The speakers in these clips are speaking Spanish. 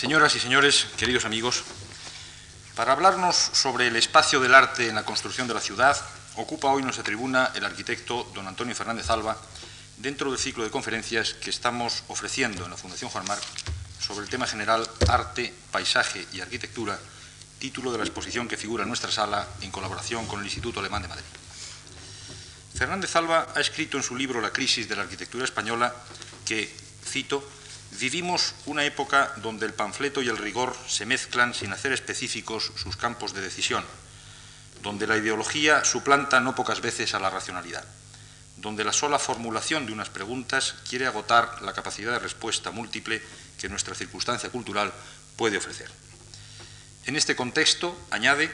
Señoras y señores, queridos amigos, para hablarnos sobre el espacio del arte en la construcción de la ciudad, ocupa hoy nuestra tribuna el arquitecto don Antonio Fernández Alba dentro del ciclo de conferencias que estamos ofreciendo en la Fundación Juan Marc sobre el tema general Arte, Paisaje y Arquitectura, título de la exposición que figura en nuestra sala en colaboración con el Instituto Alemán de Madrid. Fernández Alba ha escrito en su libro La crisis de la arquitectura española que, cito, vivimos una época donde el panfleto y el rigor se mezclan sin hacer específicos sus campos de decisión, donde la ideología suplanta no pocas veces a la racionalidad, donde la sola formulación de unas preguntas quiere agotar la capacidad de respuesta múltiple que nuestra circunstancia cultural puede ofrecer. En este contexto, añade,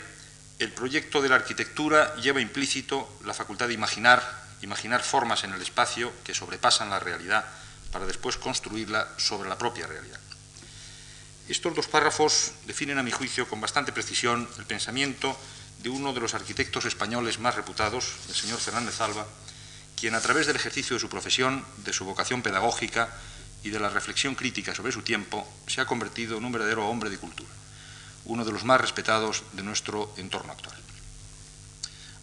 el proyecto de la arquitectura lleva implícito la facultad de imaginar, imaginar formas en el espacio que sobrepasan la realidad para después construirla sobre la propia realidad. Estos dos párrafos definen, a mi juicio, con bastante precisión el pensamiento de uno de los arquitectos españoles más reputados, el señor Fernández Alba, quien a través del ejercicio de su profesión, de su vocación pedagógica y de la reflexión crítica sobre su tiempo, se ha convertido en un verdadero hombre de cultura uno de los más respetados de nuestro entorno actual.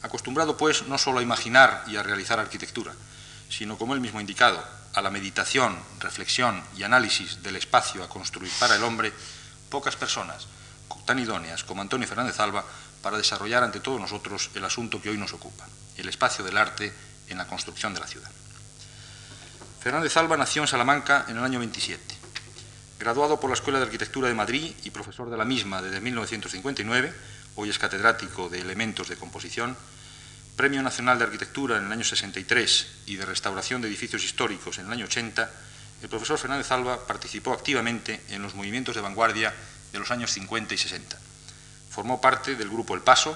Acostumbrado, pues, no solo a imaginar y a realizar arquitectura, sino, como él mismo indicado, a la meditación, reflexión y análisis del espacio a construir para el hombre, pocas personas tan idóneas como Antonio Fernández Alba para desarrollar ante todos nosotros el asunto que hoy nos ocupa, el espacio del arte en la construcción de la ciudad. Fernández Alba nació en Salamanca en el año 27 Graduado por la Escuela de Arquitectura de Madrid y profesor de la misma desde 1959, hoy es catedrático de elementos de composición, Premio Nacional de Arquitectura en el año 63 y de Restauración de Edificios Históricos en el año 80, el profesor Fernández Alba participó activamente en los movimientos de vanguardia de los años 50 y 60. Formó parte del Grupo El Paso,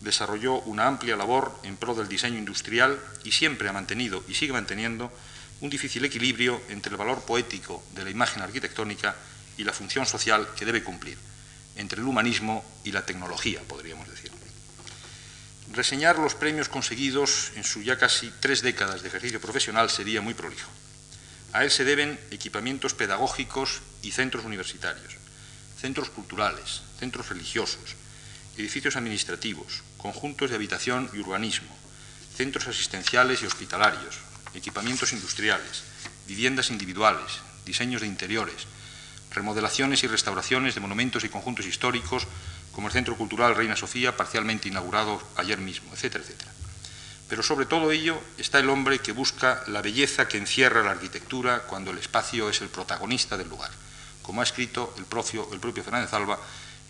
desarrolló una amplia labor en pro del diseño industrial y siempre ha mantenido y sigue manteniendo un difícil equilibrio entre el valor poético de la imagen arquitectónica y la función social que debe cumplir, entre el humanismo y la tecnología, podríamos decir. Reseñar los premios conseguidos en su ya casi tres décadas de ejercicio profesional sería muy prolijo. A él se deben equipamientos pedagógicos y centros universitarios, centros culturales, centros religiosos, edificios administrativos, conjuntos de habitación y urbanismo, centros asistenciales y hospitalarios, equipamientos industriales, viviendas individuales, diseños de interiores, remodelaciones y restauraciones de monumentos y conjuntos históricos, como el Centro Cultural Reina Sofía, parcialmente inaugurado ayer mismo, etcétera, etcétera. Pero sobre todo ello está el hombre que busca la belleza que encierra la arquitectura cuando el espacio es el protagonista del lugar, como ha escrito el propio, Fernández Alba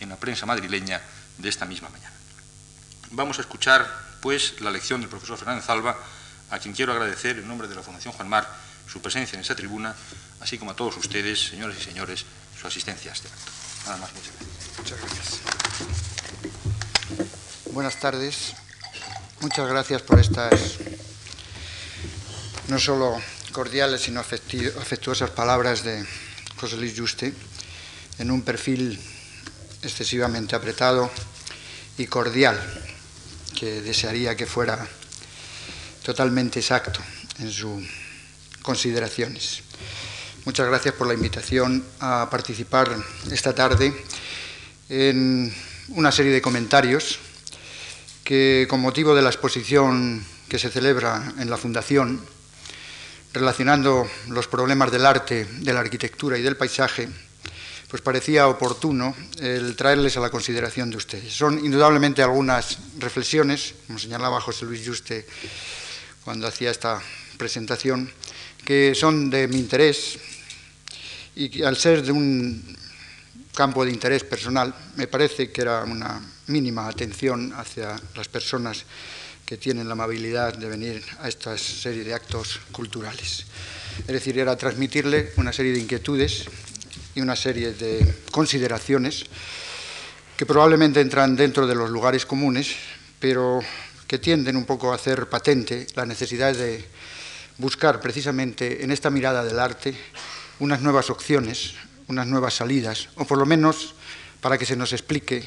en la prensa madrileña de esta misma mañana. Vamos a escuchar, pues, la lección del profesor Fernández Alba a quien quiero agradecer en nombre de la Fundación Juan Mar su presencia en esta tribuna, así como a todos ustedes, señores y señores, su asistencia a este acto. Nada más, muchas gracias. Muchas gracias. Buenas tardes. Muchas gracias por estas no solo cordiales, sino afectuosas palabras de José Luis Juste en un perfil excesivamente apretado y cordial que desearía que fuera totalmente exacto en sus consideraciones. Muchas gracias por la invitación a participar esta tarde en una serie de comentarios que con motivo de la exposición que se celebra en la Fundación, relacionando los problemas del arte, de la arquitectura y del paisaje, pues parecía oportuno el traerles a la consideración de ustedes. Son indudablemente algunas reflexiones, como señalaba José Luis Juste, cuando hacía esta presentación, que son de mi interés y que al ser de un campo de interés personal, me parece que era una mínima atención hacia las personas que tienen la amabilidad de venir a esta serie de actos culturales. Es decir, era transmitirle una serie de inquietudes y una serie de consideraciones que probablemente entran dentro de los lugares comunes, pero que tienden un poco a hacer patente la necesidad de buscar precisamente en esta mirada del arte unas nuevas opciones, unas nuevas salidas, o por lo menos para que se nos explique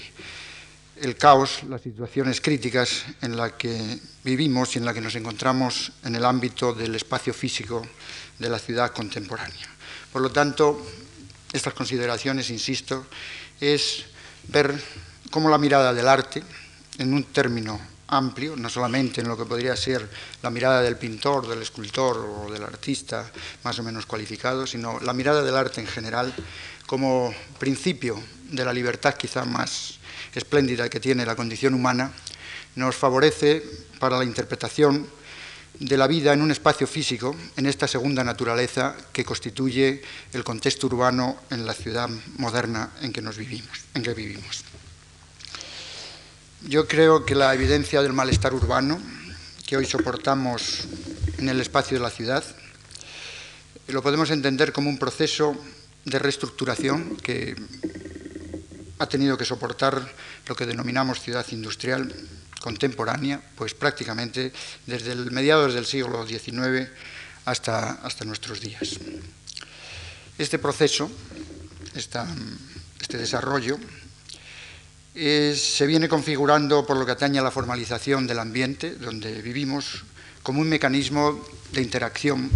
el caos, las situaciones críticas en las que vivimos y en las que nos encontramos en el ámbito del espacio físico de la ciudad contemporánea. Por lo tanto, estas consideraciones, insisto, es ver cómo la mirada del arte, en un término amplio, no solamente en lo que podría ser la mirada del pintor, del escultor o del artista más o menos cualificado, sino la mirada del arte en general como principio de la libertad quizá más espléndida que tiene la condición humana, nos favorece para la interpretación de la vida en un espacio físico, en esta segunda naturaleza que constituye el contexto urbano en la ciudad moderna en que nos vivimos, en que vivimos. Yo creo que la evidencia del malestar urbano que hoy soportamos en el espacio de la ciudad lo podemos entender como un proceso de reestructuración que ha tenido que soportar lo que denominamos ciudad industrial contemporánea, pues prácticamente desde el mediados del siglo XIX hasta, hasta nuestros días. Este proceso, este desarrollo, se viene configurando por lo que atañe a la formalización del ambiente donde vivimos como un mecanismo de interacción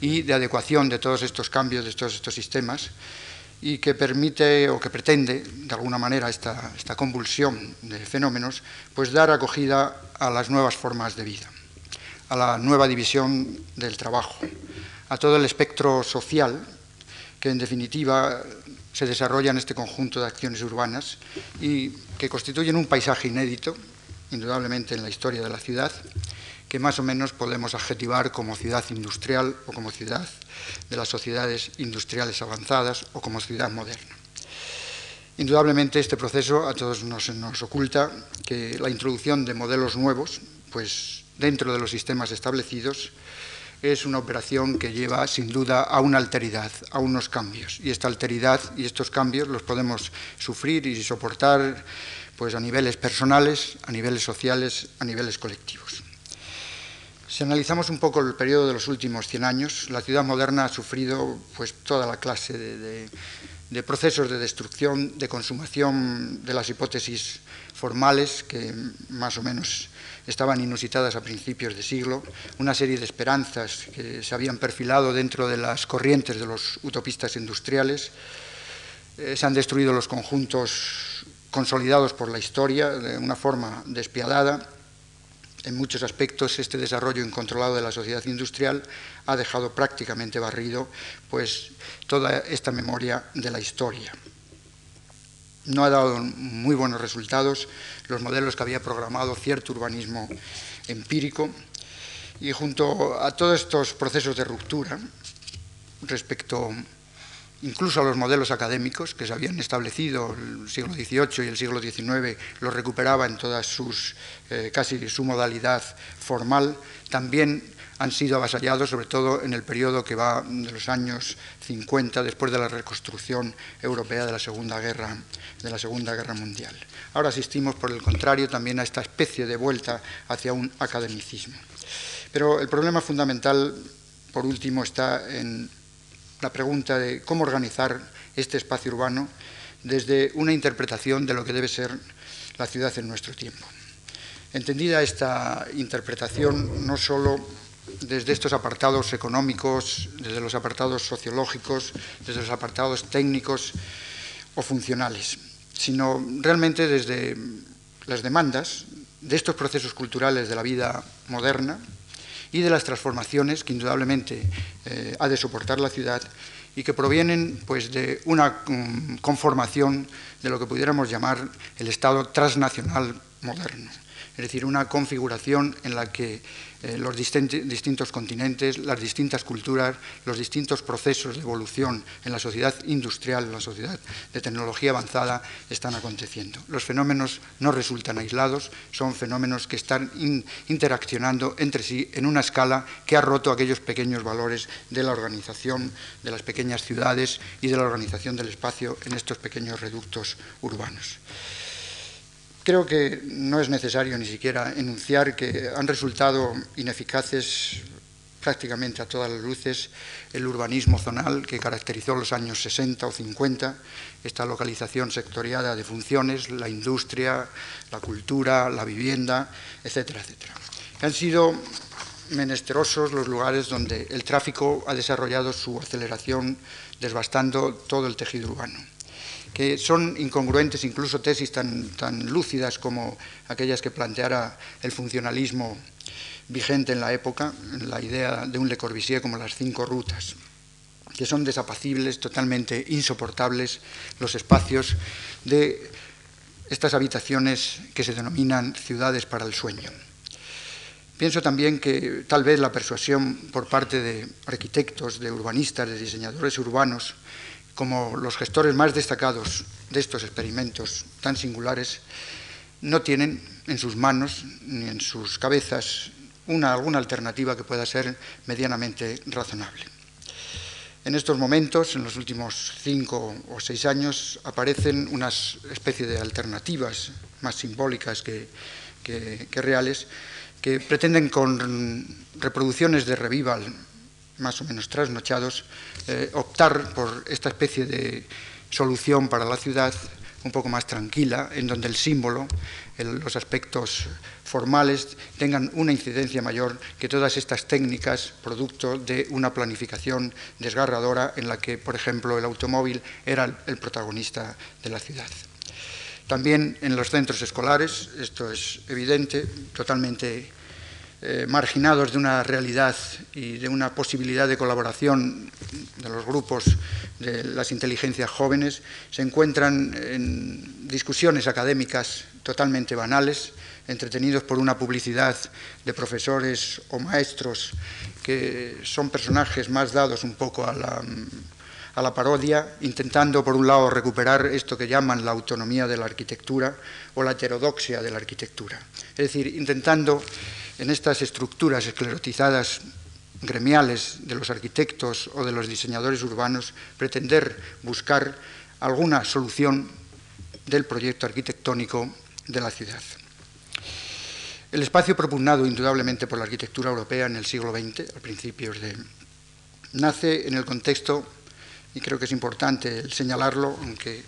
y de adecuación de todos estos cambios, de todos estos sistemas, y que permite o que pretende, de alguna manera, esta, esta convulsión de fenómenos, pues dar acogida a las nuevas formas de vida, a la nueva división del trabajo, a todo el espectro social que, en definitiva, se desarrolla en este conjunto de acciones urbanas y que constituyen un paisaje inédito, indudablemente en la historia de la ciudad, que más o menos podemos adjetivar como ciudad industrial o como ciudad de las sociedades industriales avanzadas o como ciudad moderna. Indudablemente este proceso a todos nos, nos oculta que la introducción de modelos nuevos, pues dentro de los sistemas establecidos, es una operación que lleva sin duda a una alteridad, a unos cambios. Y esta alteridad y estos cambios los podemos sufrir y soportar pues, a niveles personales, a niveles sociales, a niveles colectivos. Si analizamos un poco el periodo de los últimos 100 años, la ciudad moderna ha sufrido pues, toda la clase de, de procesos de destrucción, de consumación de las hipótesis formales que más o menos estaban inusitadas a principios de siglo, una serie de esperanzas que se habían perfilado dentro de las corrientes de los utopistas industriales, eh, se han destruido los conjuntos consolidados por la historia de una forma despiadada. En muchos aspectos este desarrollo incontrolado de la sociedad industrial ha dejado prácticamente barrido pues, toda esta memoria de la historia no ha dado muy buenos resultados. Los modelos que había programado cierto urbanismo empírico. Y junto a todos estos procesos de ruptura respecto incluso a los modelos académicos que se habían establecido el siglo XVIII y el siglo XIX los recuperaba en todas sus eh, casi su modalidad formal. También han sido avasallados, sobre todo en el periodo que va de los años 50, después de la reconstrucción europea de la Segunda Guerra, de la Segunda Guerra Mundial. Ahora asistimos, por el contrario, también a esta especie de vuelta hacia un academicismo. Pero el problema fundamental, por último, está en la pregunta de cómo organizar este espacio urbano desde una interpretación de lo que debe ser la ciudad en nuestro tiempo. Entendida esta interpretación, no solo desde estos apartados económicos, desde los apartados sociológicos, desde los apartados técnicos o funcionales, sino realmente desde las demandas de estos procesos culturales de la vida moderna y de las transformaciones que indudablemente eh, ha de soportar la ciudad y que provienen pues, de una mm, conformación de lo que pudiéramos llamar el Estado transnacional moderno, es decir, una configuración en la que eh, los distintos continentes, las distintas culturas, los distintos procesos de evolución en la sociedad industrial, en la sociedad de tecnología avanzada están aconteciendo. Los fenómenos no resultan aislados, son fenómenos que están interaccionando entre sí en una escala que ha roto aquellos pequeños valores de la organización de las pequeñas ciudades y de la organización del espacio en estos pequeños reductos urbanos. Creo que no es necesario ni siquiera enunciar que han resultado ineficaces prácticamente a todas las luces el urbanismo zonal que caracterizó los años 60 o 50, esta localización sectoriada de funciones, la industria, la cultura, la vivienda, etcétera, etcétera. Han sido menesterosos los lugares donde el tráfico ha desarrollado su aceleración desbastando todo el tejido urbano que son incongruentes incluso tesis tan, tan lúcidas como aquellas que planteara el funcionalismo vigente en la época, la idea de un Le Corbusier como las cinco rutas, que son desapacibles, totalmente insoportables los espacios de estas habitaciones que se denominan ciudades para el sueño. Pienso también que tal vez la persuasión por parte de arquitectos, de urbanistas, de diseñadores urbanos, como los gestores más destacados de estos experimentos tan singulares, no tienen en sus manos ni en sus cabezas una, alguna alternativa que pueda ser medianamente razonable. En estos momentos, en los últimos cinco o seis años, aparecen unas especie de alternativas más simbólicas que, que reales, que pretenden con reproducciones de revival más o menos trasnochados, eh, optar por esta especie de solución para la ciudad un poco más tranquila, en donde el símbolo, los aspectos formales tengan una incidencia mayor que todas estas técnicas producto de una planificación desgarradora en la que, por ejemplo, el automóvil era el protagonista de la ciudad. También en los centros escolares, esto es evidente, totalmente eh, marginados de una realidad y de una posibilidad de colaboración de los grupos de las inteligencias jóvenes, se encuentran en discusiones académicas totalmente banales, entretenidos por una publicidad de profesores o maestros que son personajes más dados un poco a la, a la parodia, intentando por un lado recuperar esto que llaman la autonomía de la arquitectura o la heterodoxia de la arquitectura. Es decir, intentando en estas estructuras esclerotizadas gremiales de los arquitectos o de los diseñadores urbanos, pretender buscar alguna solución del proyecto arquitectónico de la ciudad. El espacio propugnado indudablemente por la arquitectura europea en el siglo XX, a principios de... nace en el contexto, y creo que es importante señalarlo, aunque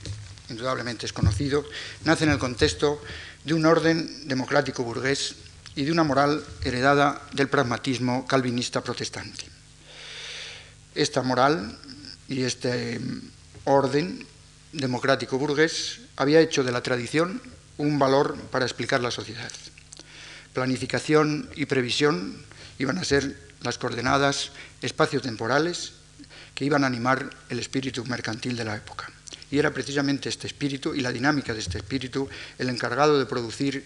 indudablemente es conocido, nace en el contexto de un orden democrático burgués y de una moral heredada del pragmatismo calvinista protestante. Esta moral y este orden democrático burgués había hecho de la tradición un valor para explicar la sociedad. Planificación y previsión iban a ser las coordenadas espaciotemporales que iban a animar el espíritu mercantil de la época. Y era precisamente este espíritu y la dinámica de este espíritu el encargado de producir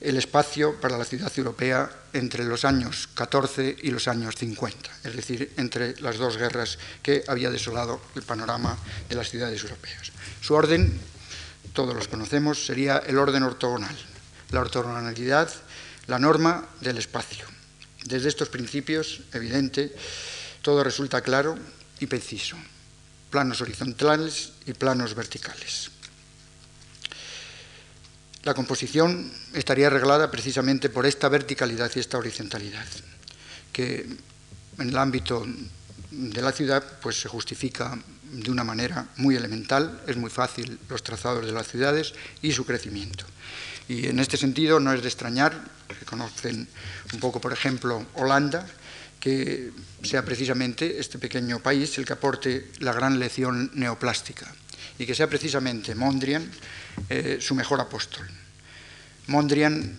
el espacio para la ciudad europea entre los años 14 y los años 50, es decir, entre las dos guerras que había desolado el panorama de las ciudades europeas. Su orden, todos los conocemos, sería el orden ortogonal, la ortogonalidad, la norma del espacio. Desde estos principios, evidente, todo resulta claro y preciso, planos horizontales y planos verticales. La composición estaría arreglada precisamente por esta verticalidad y esta horizontalidad, que en el ámbito de la ciudad pues, se justifica de una manera muy elemental, es muy fácil los trazados de las ciudades y su crecimiento. Y en este sentido no es de extrañar, que conocen un poco, por ejemplo, Holanda, que sea precisamente este pequeño país el que aporte la gran lección neoplástica y que sea precisamente Mondrian eh, su mejor apóstol. Mondrian,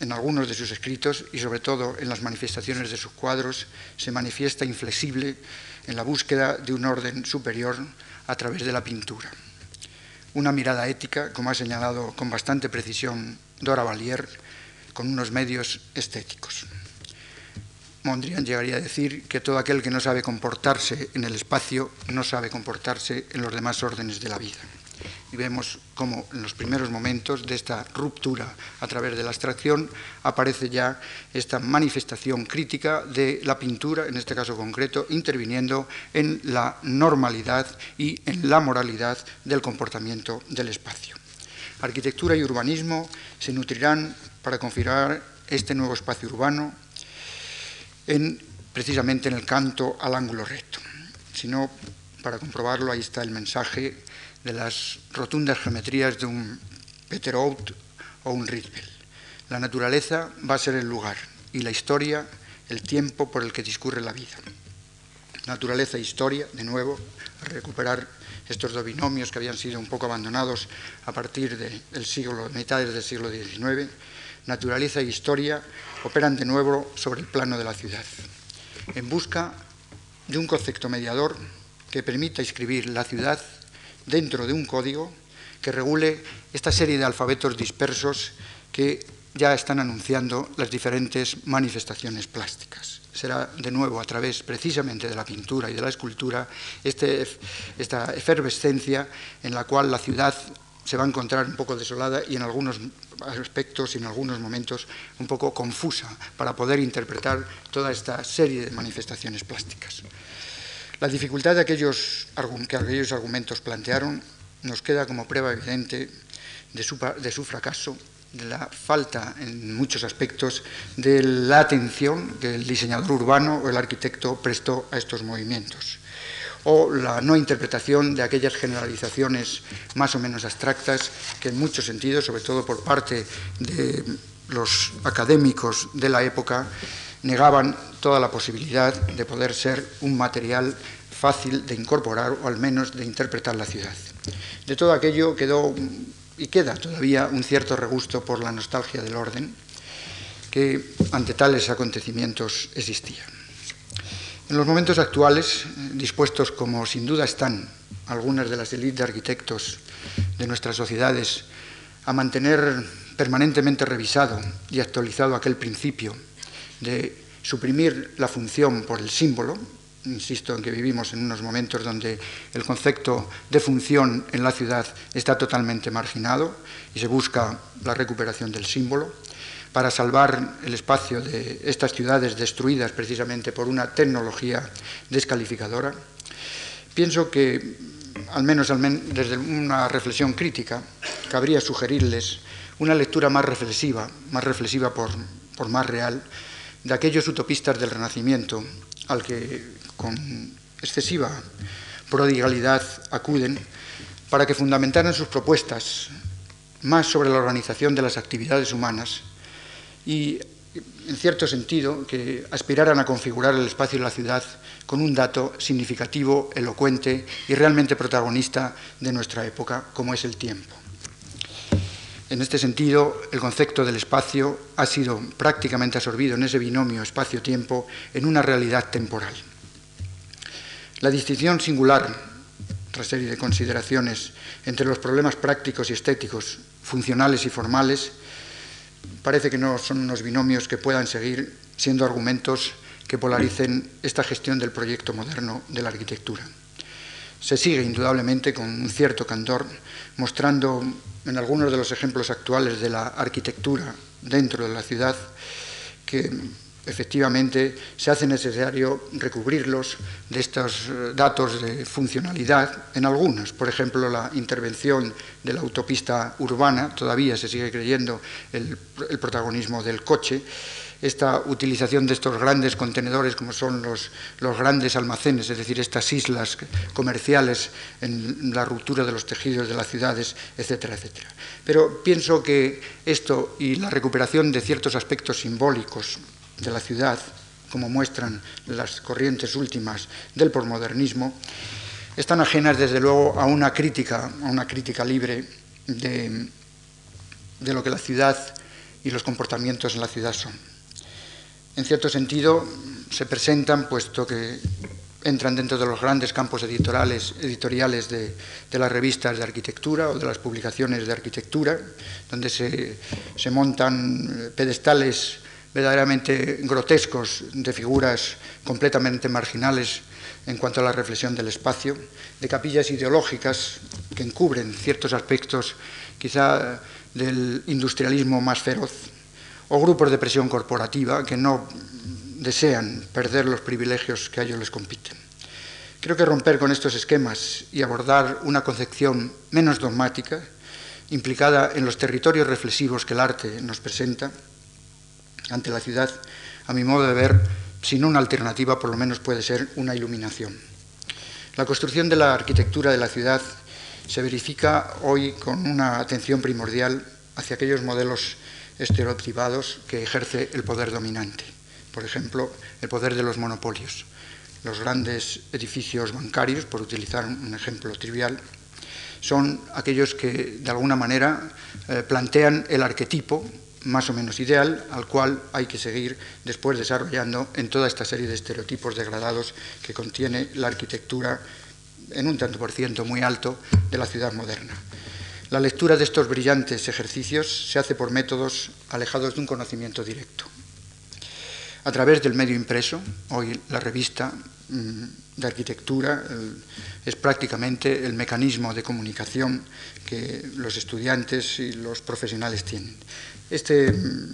en algunos de sus escritos y sobre todo en las manifestaciones de sus cuadros, se manifiesta inflexible en la búsqueda de un orden superior a través de la pintura. Una mirada ética, como ha señalado con bastante precisión Dora Valier, con unos medios estéticos. Mondrian llegaría a decir que todo aquel que no sabe comportarse en el espacio no sabe comportarse en los demás órdenes de la vida. Y vemos cómo en los primeros momentos de esta ruptura a través de la abstracción aparece ya esta manifestación crítica de la pintura, en este caso concreto, interviniendo en la normalidad y en la moralidad del comportamiento del espacio. Arquitectura y urbanismo se nutrirán para configurar este nuevo espacio urbano en, precisamente en el canto al ángulo recto. Si no, para comprobarlo, ahí está el mensaje de las rotundas geometrías de un Peter Out o un Ritbel. La naturaleza va a ser el lugar y la historia el tiempo por el que discurre la vida. naturaleza e historia, de nuevo, recuperar estos dos binomios que habían sido un poco abandonados a partir del siglo, mitades del siglo XIX, naturaleza e historia operan de nuevo sobre el plano de la ciudad, en busca de un concepto mediador que permita inscribir la ciudad dentro de un código que regule esta serie de alfabetos dispersos que ya están anunciando las diferentes manifestaciones plásticas. Será de nuevo a través precisamente de la pintura y de la escultura este, esta efervescencia en la cual la ciudad se va a encontrar un poco desolada y en algunos aspectos y en algunos momentos un poco confusa para poder interpretar toda esta serie de manifestaciones plásticas. La dificultad de aquellos, que aquellos argumentos plantearon nos queda como prueba evidente de su, de su fracaso de la falta en muchos aspectos de la atención que el diseñador urbano o el arquitecto prestó a estos movimientos o la no interpretación de aquellas generalizaciones más o menos abstractas que en muchos sentidos, sobre todo por parte de los académicos de la época, negaban toda la posibilidad de poder ser un material fácil de incorporar o al menos de interpretar la ciudad. De todo aquello quedó y queda todavía un cierto regusto por la nostalgia del orden que ante tales acontecimientos existía. En los momentos actuales, dispuestos como sin duda están algunas de las élites de arquitectos de nuestras sociedades a mantener permanentemente revisado y actualizado aquel principio de suprimir la función por el símbolo, insisto en que vivimos en unos momentos donde el concepto de función en la ciudad está totalmente marginado y se busca la recuperación del símbolo para salvar el espacio de estas ciudades destruidas precisamente por una tecnología descalificadora. Pienso que, al menos desde una reflexión crítica, cabría sugerirles una lectura más reflexiva, más reflexiva por, por más real, de aquellos utopistas del Renacimiento al que con excesiva prodigalidad acuden para que fundamentaran sus propuestas más sobre la organización de las actividades humanas y, en cierto sentido, que aspiraran a configurar el espacio de la ciudad con un dato significativo, elocuente y realmente protagonista de nuestra época, como es el tiempo. En este sentido, el concepto del espacio ha sido prácticamente absorbido en ese binomio espacio-tiempo en una realidad temporal. La distinción singular, otra serie de consideraciones, entre los problemas prácticos y estéticos, funcionales y formales, parece que no son unos binomios que puedan seguir siendo argumentos que polaricen esta gestión del proyecto moderno de la arquitectura. Se sigue indudablemente con un cierto candor mostrando en algunos de los ejemplos actuales de la arquitectura dentro de la ciudad que efectivamente se hace necesario recubrirlos de estos eh, datos de funcionalidad en algunos. Por ejemplo, la intervención de la autopista urbana, todavía se sigue creyendo el, el protagonismo del coche, esta utilización de estos grandes contenedores como son los, los, grandes almacenes, es decir, estas islas comerciales en la ruptura de los tejidos de las ciudades, etcétera, etcétera. Pero pienso que esto y la recuperación de ciertos aspectos simbólicos de la ciudad, como muestran las corrientes últimas del posmodernismo, están ajenas desde luego a una crítica, a una crítica libre de, de lo que la ciudad y los comportamientos en la ciudad son. En cierto sentido, se presentan, puesto que entran dentro de los grandes campos editoriales, de, las revistas de arquitectura o de las publicaciones de arquitectura, donde se, se montan pedestales verdaderamente grotescos de figuras completamente marginales en cuanto a la reflexión del espacio, de capillas ideológicas que encubren ciertos aspectos quizá del industrialismo más feroz, o grupos de presión corporativa que no desean perder los privilegios que a ellos les compiten. Creo que romper con estos esquemas y abordar una concepción menos dogmática, implicada en los territorios reflexivos que el arte nos presenta, ante la ciudad, a mi modo de ver, si no una alternativa, por lo menos puede ser una iluminación. La construcción de la arquitectura de la ciudad se verifica hoy con una atención primordial hacia aquellos modelos estereotipados que ejerce el poder dominante. Por ejemplo, el poder de los monopolios. los grandes edificios bancarios, por utilizar un ejemplo trivial, son aquellos que de alguna manera eh, plantean el arquetipo más o menos ideal al cual hay que seguir después desarrollando en toda esta serie de estereotipos degradados que contiene la arquitectura en un tanto por ciento muy alto de la ciudad moderna. La lectura de estos brillantes ejercicios se hace por métodos alejados de un conocimiento directo. A través del medio impreso, hoy la revista mm, de arquitectura es prácticamente el mecanismo de comunicación que los estudiantes y los profesionales tienen. Este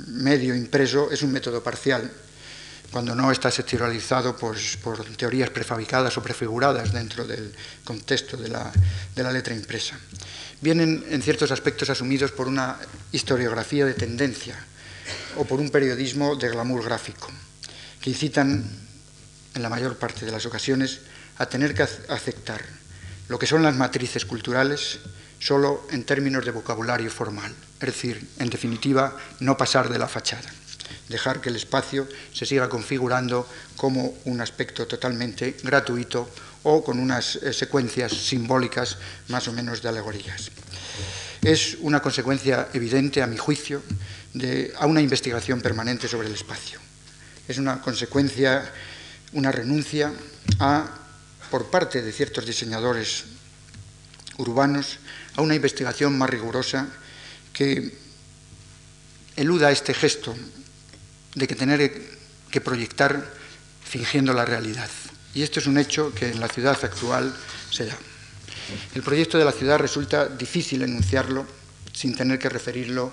medio impreso es un método parcial, cuando no está sectorializado pues, por teorías prefabricadas o prefiguradas dentro del contexto de la letra impresa. Vienen en ciertos aspectos asumidos por una historiografía de tendencia o por un periodismo de glamour gráfico, que incitan en la mayor parte de las ocasiones a tener que aceptar lo que son las matrices culturales solo en términos de vocabulario formal, es decir, en definitiva, no pasar de la fachada, dejar que el espacio se siga configurando como un aspecto totalmente gratuito o con unas eh, secuencias simbólicas más o menos de alegorías. Es una consecuencia evidente, a mi juicio, de a una investigación permanente sobre el espacio. Es una consecuencia, una renuncia a, por parte de ciertos diseñadores urbanos, a una investigación más rigurosa que eluda este gesto de que tener que proyectar fingiendo la realidad. Y esto es un hecho que en la ciudad actual se da. El proyecto de la ciudad resulta difícil enunciarlo sin tener que referirlo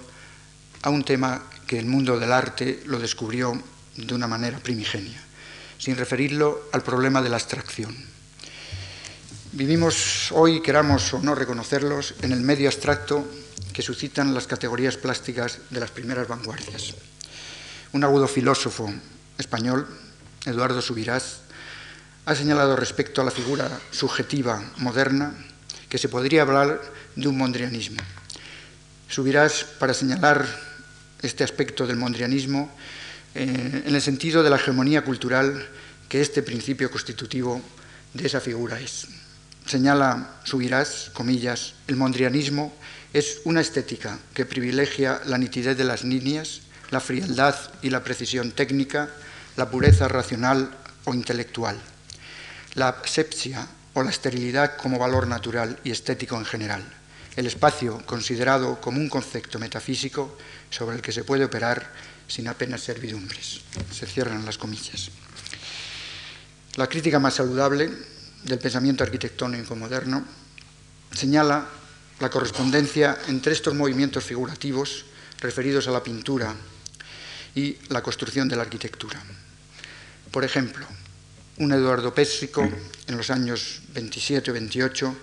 a un tema que el mundo del arte lo descubrió de una manera primigenia, sin referirlo al problema de la abstracción. Vivimos hoy, queramos o no reconocerlos, en el medio abstracto que suscitan las categorías plásticas de las primeras vanguardias. Un agudo filósofo español, Eduardo Subirás, ha señalado respecto a la figura subjetiva moderna que se podría hablar de un mondrianismo. Subirás para señalar este aspecto del mondrianismo eh, en el sentido de la hegemonía cultural que este principio constitutivo de esa figura es. Señala Subirás, comillas, el mondrianismo es una estética que privilegia la nitidez de las líneas, la frialdad y la precisión técnica, la pureza racional o intelectual la asepsia o la esterilidad como valor natural y estético en general, el espacio considerado como un concepto metafísico sobre el que se puede operar sin apenas servidumbres. Se cierran las comillas. La crítica más saludable del pensamiento arquitectónico moderno señala la correspondencia entre estos movimientos figurativos referidos a la pintura y la construcción de la arquitectura. Por ejemplo, un Eduardo Pésico, en los años 27 o 28,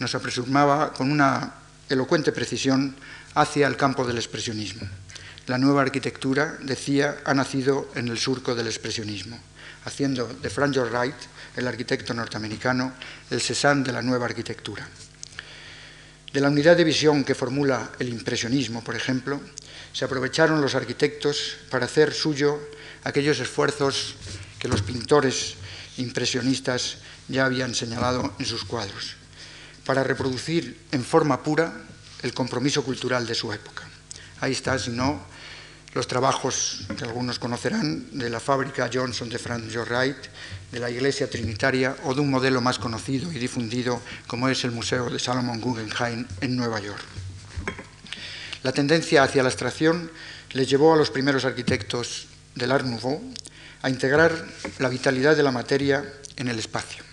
nos apresuraba con una elocuente precisión hacia el campo del expresionismo. La nueva arquitectura, decía, ha nacido en el surco del expresionismo, haciendo de Frank Lloyd Wright, el arquitecto norteamericano, el Cézanne de la nueva arquitectura. De la unidad de visión que formula el impresionismo, por ejemplo, se aprovecharon los arquitectos para hacer suyo aquellos esfuerzos que los pintores impresionistas ya habían señalado en sus cuadros, para reproducir en forma pura el compromiso cultural de su época. Ahí está, si no, los trabajos que algunos conocerán de la fábrica Johnson de Lloyd Wright, de la iglesia trinitaria o de un modelo más conocido y difundido como es el Museo de Salomon Guggenheim en Nueva York. La tendencia hacia la abstracción les llevó a los primeros arquitectos del Art Nouveau a integrar la vitalidad de la materia en el espacio.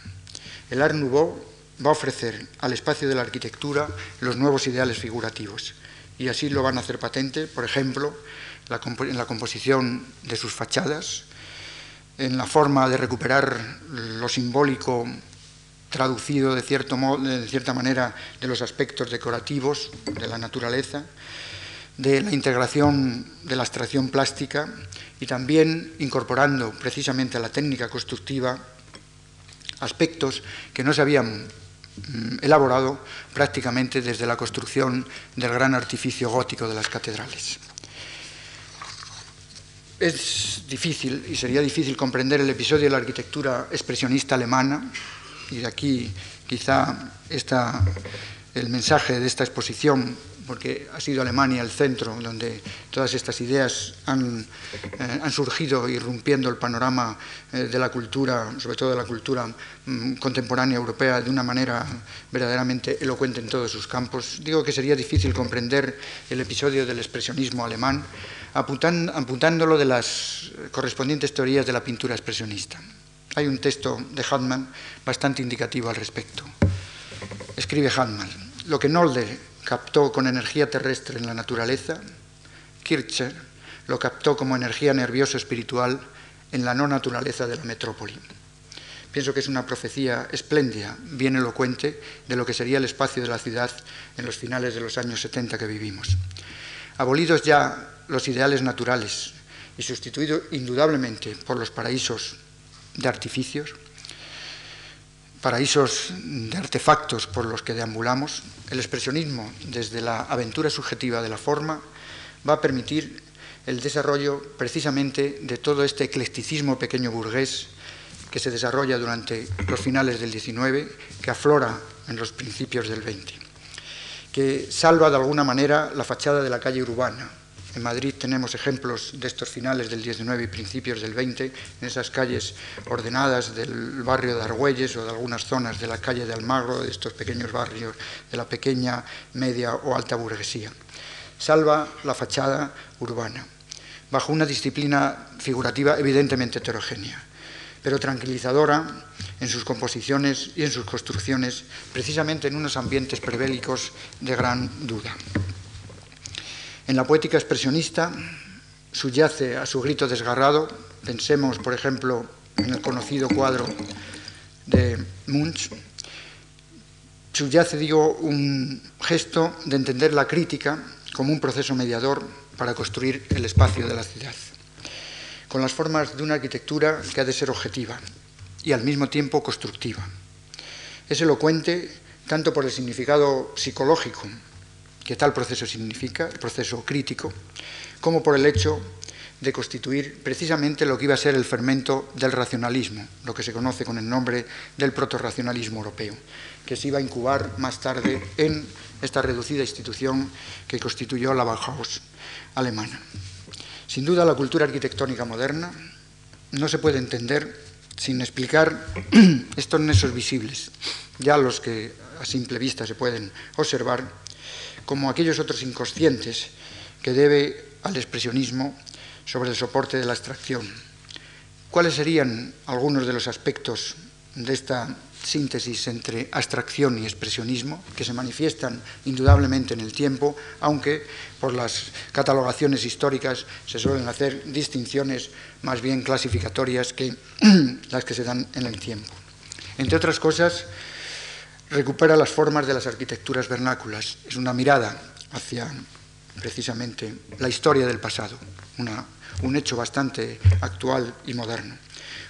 El Art Nouveau va a ofrecer al espacio de la arquitectura los nuevos ideales figurativos y así lo van a hacer patente, por ejemplo, en la composición de sus fachadas, en la forma de recuperar lo simbólico traducido de, cierto modo, de cierta manera de los aspectos decorativos de la naturaleza, de la integración de la abstracción plástica y también incorporando precisamente a la técnica constructiva aspectos que no se habían mm, elaborado prácticamente desde la construcción del gran artificio gótico de las catedrales. es difícil y sería difícil comprender el episodio de la arquitectura expresionista alemana, y de aquí quizá está el mensaje de esta exposición porque ha sido Alemania el centro donde todas estas ideas han, eh, surgido irrumpiendo el panorama eh, de la cultura, sobre todo de la cultura mm, contemporánea europea, de una manera verdaderamente elocuente en todos sus campos. Digo que sería difícil comprender el episodio del expresionismo alemán apuntándolo de las correspondientes teorías de la pintura expresionista. Hay un texto de Hartmann bastante indicativo al respecto. Escribe Hartmann, lo que Nolde captó con energía terrestre en la naturaleza, Kircher lo captó como energía nerviosa espiritual en la no naturaleza de la metrópoli. Pienso que es una profecía espléndida, bien elocuente, de lo que sería el espacio de la ciudad en los finales de los años 70 que vivimos. Abolidos ya los ideales naturales y sustituidos indudablemente por los paraísos de artificios, paraísos de artefactos por los que deambulamos, el expresionismo desde la aventura subjetiva de la forma va a permitir el desarrollo precisamente de todo este eclecticismo pequeño burgués que se desarrolla durante los finales del XIX, que aflora en los principios del XX, que salva de alguna manera la fachada de la calle urbana, en Madrid tenemos ejemplos de estos finales del 19 y principios del 20, en esas calles ordenadas del barrio de Argüelles o de algunas zonas de la calle de Almagro, de estos pequeños barrios de la pequeña, media o alta burguesía. Salva la fachada urbana, bajo una disciplina figurativa evidentemente heterogénea, pero tranquilizadora en sus composiciones y en sus construcciones, precisamente en unos ambientes prebélicos de gran duda. En la poética expresionista subyace a su grito desgarrado, pensemos por ejemplo en el conocido cuadro de Munch, subyace, digo, un gesto de entender la crítica como un proceso mediador para construir el espacio de la ciudad, con las formas de una arquitectura que ha de ser objetiva y al mismo tiempo constructiva. Es elocuente tanto por el significado psicológico que tal proceso significa, el proceso crítico, como por el hecho de constituir precisamente lo que iba a ser el fermento del racionalismo, lo que se conoce con el nombre del protorracionalismo europeo, que se iba a incubar más tarde en esta reducida institución que constituyó la Bauhaus alemana. Sin duda, la cultura arquitectónica moderna no se puede entender sin explicar estos nexos visibles, ya los que a simple vista se pueden observar como aquellos otros inconscientes que debe al expresionismo sobre el soporte de la abstracción. ¿Cuáles serían algunos de los aspectos de esta síntesis entre abstracción y expresionismo, que se manifiestan indudablemente en el tiempo, aunque por las catalogaciones históricas se suelen hacer distinciones más bien clasificatorias que las que se dan en el tiempo. Entre otras cosas, recupera las formas de las arquitecturas vernáculas. Es una mirada hacia precisamente la historia del pasado, un hecho bastante actual y moderno.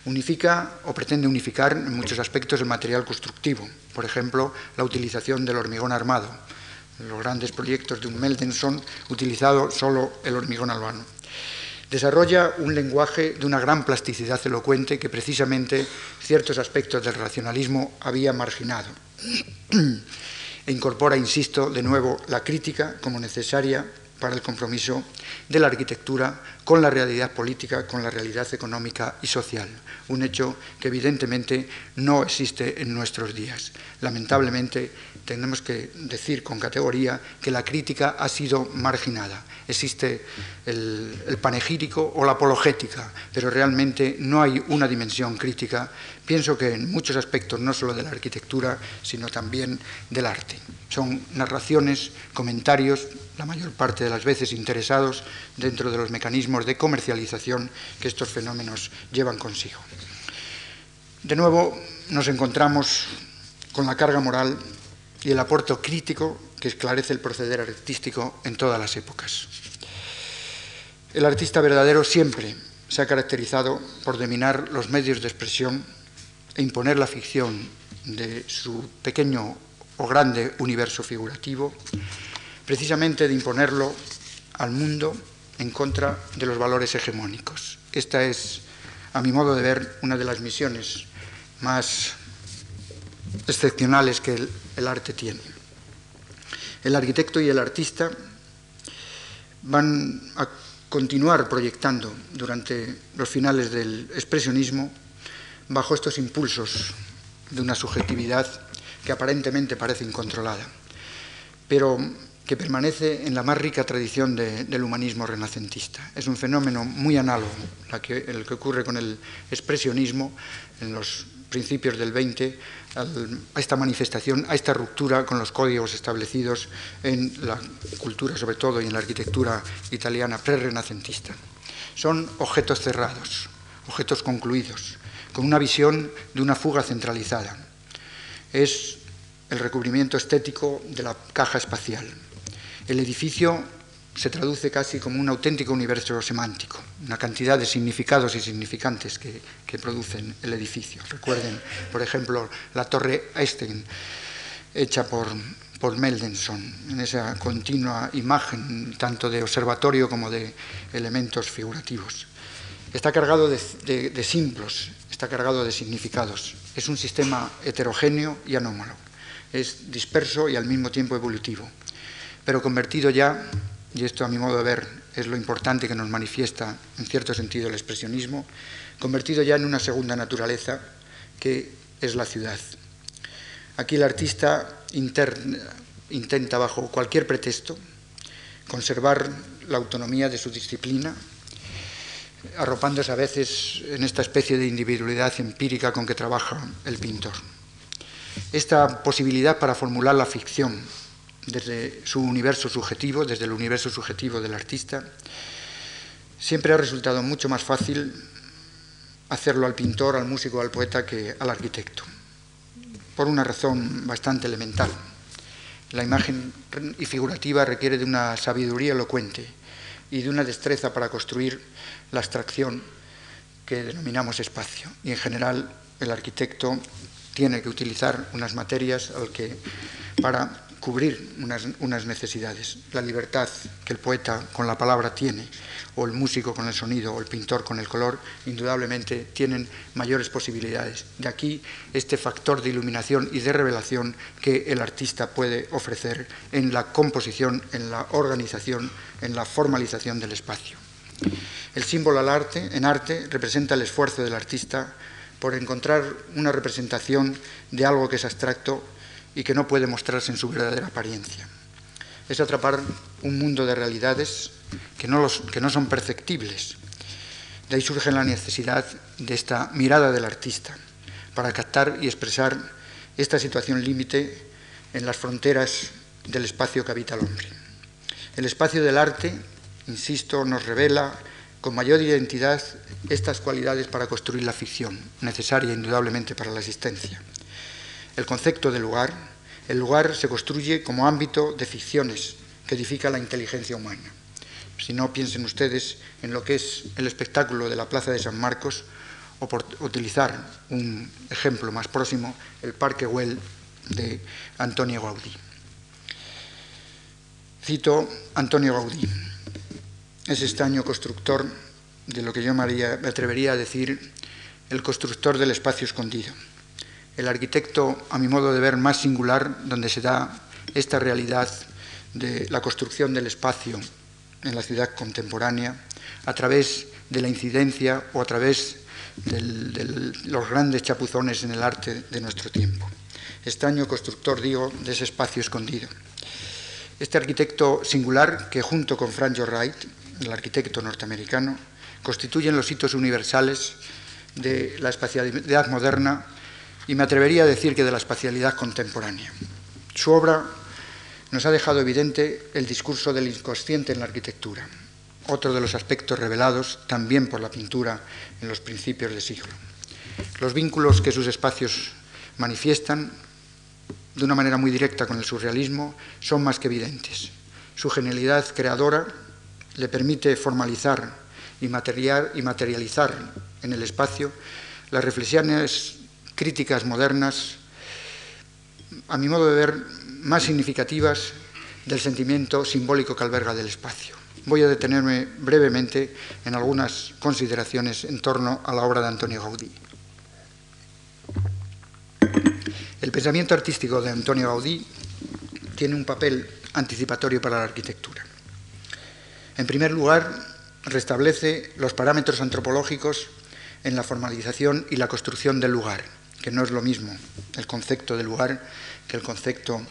Unifica o pretende unificar en muchos aspectos el material constructivo, por ejemplo, la utilización del hormigón armado. Los grandes proyectos de un Meldenson utilizado solo el hormigón albano. Desarrolla un lenguaje de una gran plasticidad elocuente que precisamente ciertos aspectos del racionalismo había marginado e incorpora, insisto, de nuevo la crítica como necesaria para el compromiso de la arquitectura con la realidad política, con la realidad económica y social. Un hecho que evidentemente no existe en nuestros días. Lamentablemente tenemos que decir con categoría que la crítica ha sido marginada. Existe el, panegírico o la apologética, pero realmente no hay una dimensión crítica Pienso que en muchos aspectos, no solo de la arquitectura, sino también del arte. Son narraciones, comentarios, la mayor parte de las veces interesados dentro de los mecanismos de comercialización que estos fenómenos llevan consigo. De nuevo, nos encontramos con la carga moral y el aporte crítico que esclarece el proceder artístico en todas las épocas. El artista verdadero siempre se ha caracterizado por dominar los medios de expresión e imponer la ficción de su pequeño o grande universo figurativo, precisamente de imponerlo al mundo en contra de los valores hegemónicos. Esta es, a mi modo de ver, una de las misiones más excepcionales que el, arte tiene. El arquitecto y el artista van a continuar proyectando durante los finales del expresionismo bajo estos impulsos de una subjetividad que aparentemente parece incontrolada, pero que permanece en la más rica tradición de, del humanismo renacentista. Es un fenómeno muy análogo a que, el que ocurre con el expresionismo en los principios del 20 a esta manifestación, a esta ruptura con los códigos establecidos en la cultura, sobre todo, y en la arquitectura italiana pre-renacentista. Son objetos cerrados, objetos concluidos, con una visión de una fuga centralizada. Es el recubrimiento estético de la caja espacial. El edificio se traduce casi como un auténtico universo semántico, una cantidad de significados y significantes que, que producen el edificio. Recuerden, por ejemplo, la torre Einstein, hecha por, Meldenson, en esa continua imagen tanto de observatorio como de elementos figurativos. Está cargado de, de, de símbolos, está cargado de significados. Es un sistema heterogéneo y anómalo. Es disperso y al mismo tiempo evolutivo, pero convertido ya y esto a mi modo de ver es lo importante que nos manifiesta en cierto sentido el expresionismo, convertido ya en una segunda naturaleza que es la ciudad. Aquí el artista intenta bajo cualquier pretexto conservar la autonomía de su disciplina, arropándose a veces en esta especie de individualidad empírica con que trabaja el pintor. Esta posibilidad para formular la ficción desde su universo subjetivo, desde el universo subjetivo del artista, siempre ha resultado mucho más fácil hacerlo al pintor, al músico, al poeta que al arquitecto, por una razón bastante elemental. La imagen y figurativa requiere de una sabiduría elocuente y de una destreza para construir la abstracción que denominamos espacio. Y en general el arquitecto tiene que utilizar unas materias al que, para cubrir unas, necesidades. La libertad que el poeta con la palabra tiene, o el músico con el sonido, o el pintor con el color, indudablemente tienen mayores posibilidades. De aquí este factor de iluminación y de revelación que el artista puede ofrecer en la composición, en la organización, en la formalización del espacio. El símbolo al arte, en arte, representa el esfuerzo del artista por encontrar una representación de algo que es abstracto y que no puede mostrarse en su verdadera apariencia. Es atrapar un mundo de realidades que no, los, que no son perceptibles. De ahí surge la necesidad de esta mirada del artista para captar y expresar esta situación límite en las fronteras del espacio que habita el hombre. El espacio del arte, insisto, nos revela con mayor identidad estas cualidades para construir la ficción, necesaria indudablemente para la existencia el concepto de lugar, el lugar se construye como ámbito de ficciones que edifica la inteligencia humana. Si no, piensen ustedes en lo que es el espectáculo de la Plaza de San Marcos o por utilizar un ejemplo más próximo, el Parque Güell de Antonio Gaudí. Cito Antonio Gaudí, es estaño constructor de lo que yo me atrevería a decir el constructor del espacio escondido el arquitecto, a mi modo de ver, más singular, donde se da esta realidad de la construcción del espacio en la ciudad contemporánea a través de la incidencia o a través de los grandes chapuzones en el arte de nuestro tiempo. Extraño constructor, digo, de ese espacio escondido. Este arquitecto singular, que junto con Frank Wright, el arquitecto norteamericano, constituyen los hitos universales de la espacialidad moderna y me atrevería a decir que de la espacialidad contemporánea. Su obra nos ha dejado evidente el discurso del inconsciente en la arquitectura, otro de los aspectos revelados también por la pintura en los principios del siglo. Los vínculos que sus espacios manifiestan de una manera muy directa con el surrealismo son más que evidentes. Su genialidad creadora le permite formalizar y materializar en el espacio las reflexiones críticas modernas, a mi modo de ver, más significativas del sentimiento simbólico que alberga del espacio. voy a detenerme brevemente en algunas consideraciones en torno a la obra de Antonio Gaudí. El pensamiento artístico de Antonio Gaudí tiene un papel anticipatorio para la arquitectura. En primer lugar, restablece los parámetros antropológicos en la formalización y la construcción del lugar, que no es lo mismo el concepto de lugar que el concepto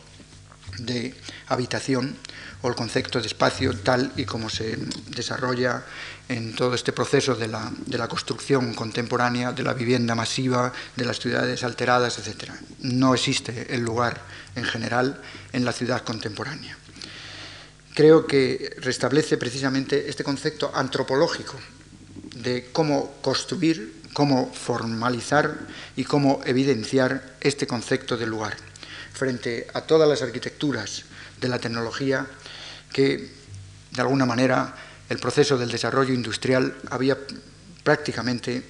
de habitación o el concepto de espacio tal y como se desarrolla en todo este proceso de la, de la, construcción contemporánea, de la vivienda masiva, de las ciudades alteradas, etc. No existe el lugar en general en la ciudad contemporánea. Creo que restablece precisamente este concepto antropológico de cómo construir, cómo formalizar y cómo evidenciar este concepto de lugar frente a todas las arquitecturas de la tecnología que, de alguna manera, el proceso del desarrollo industrial había prácticamente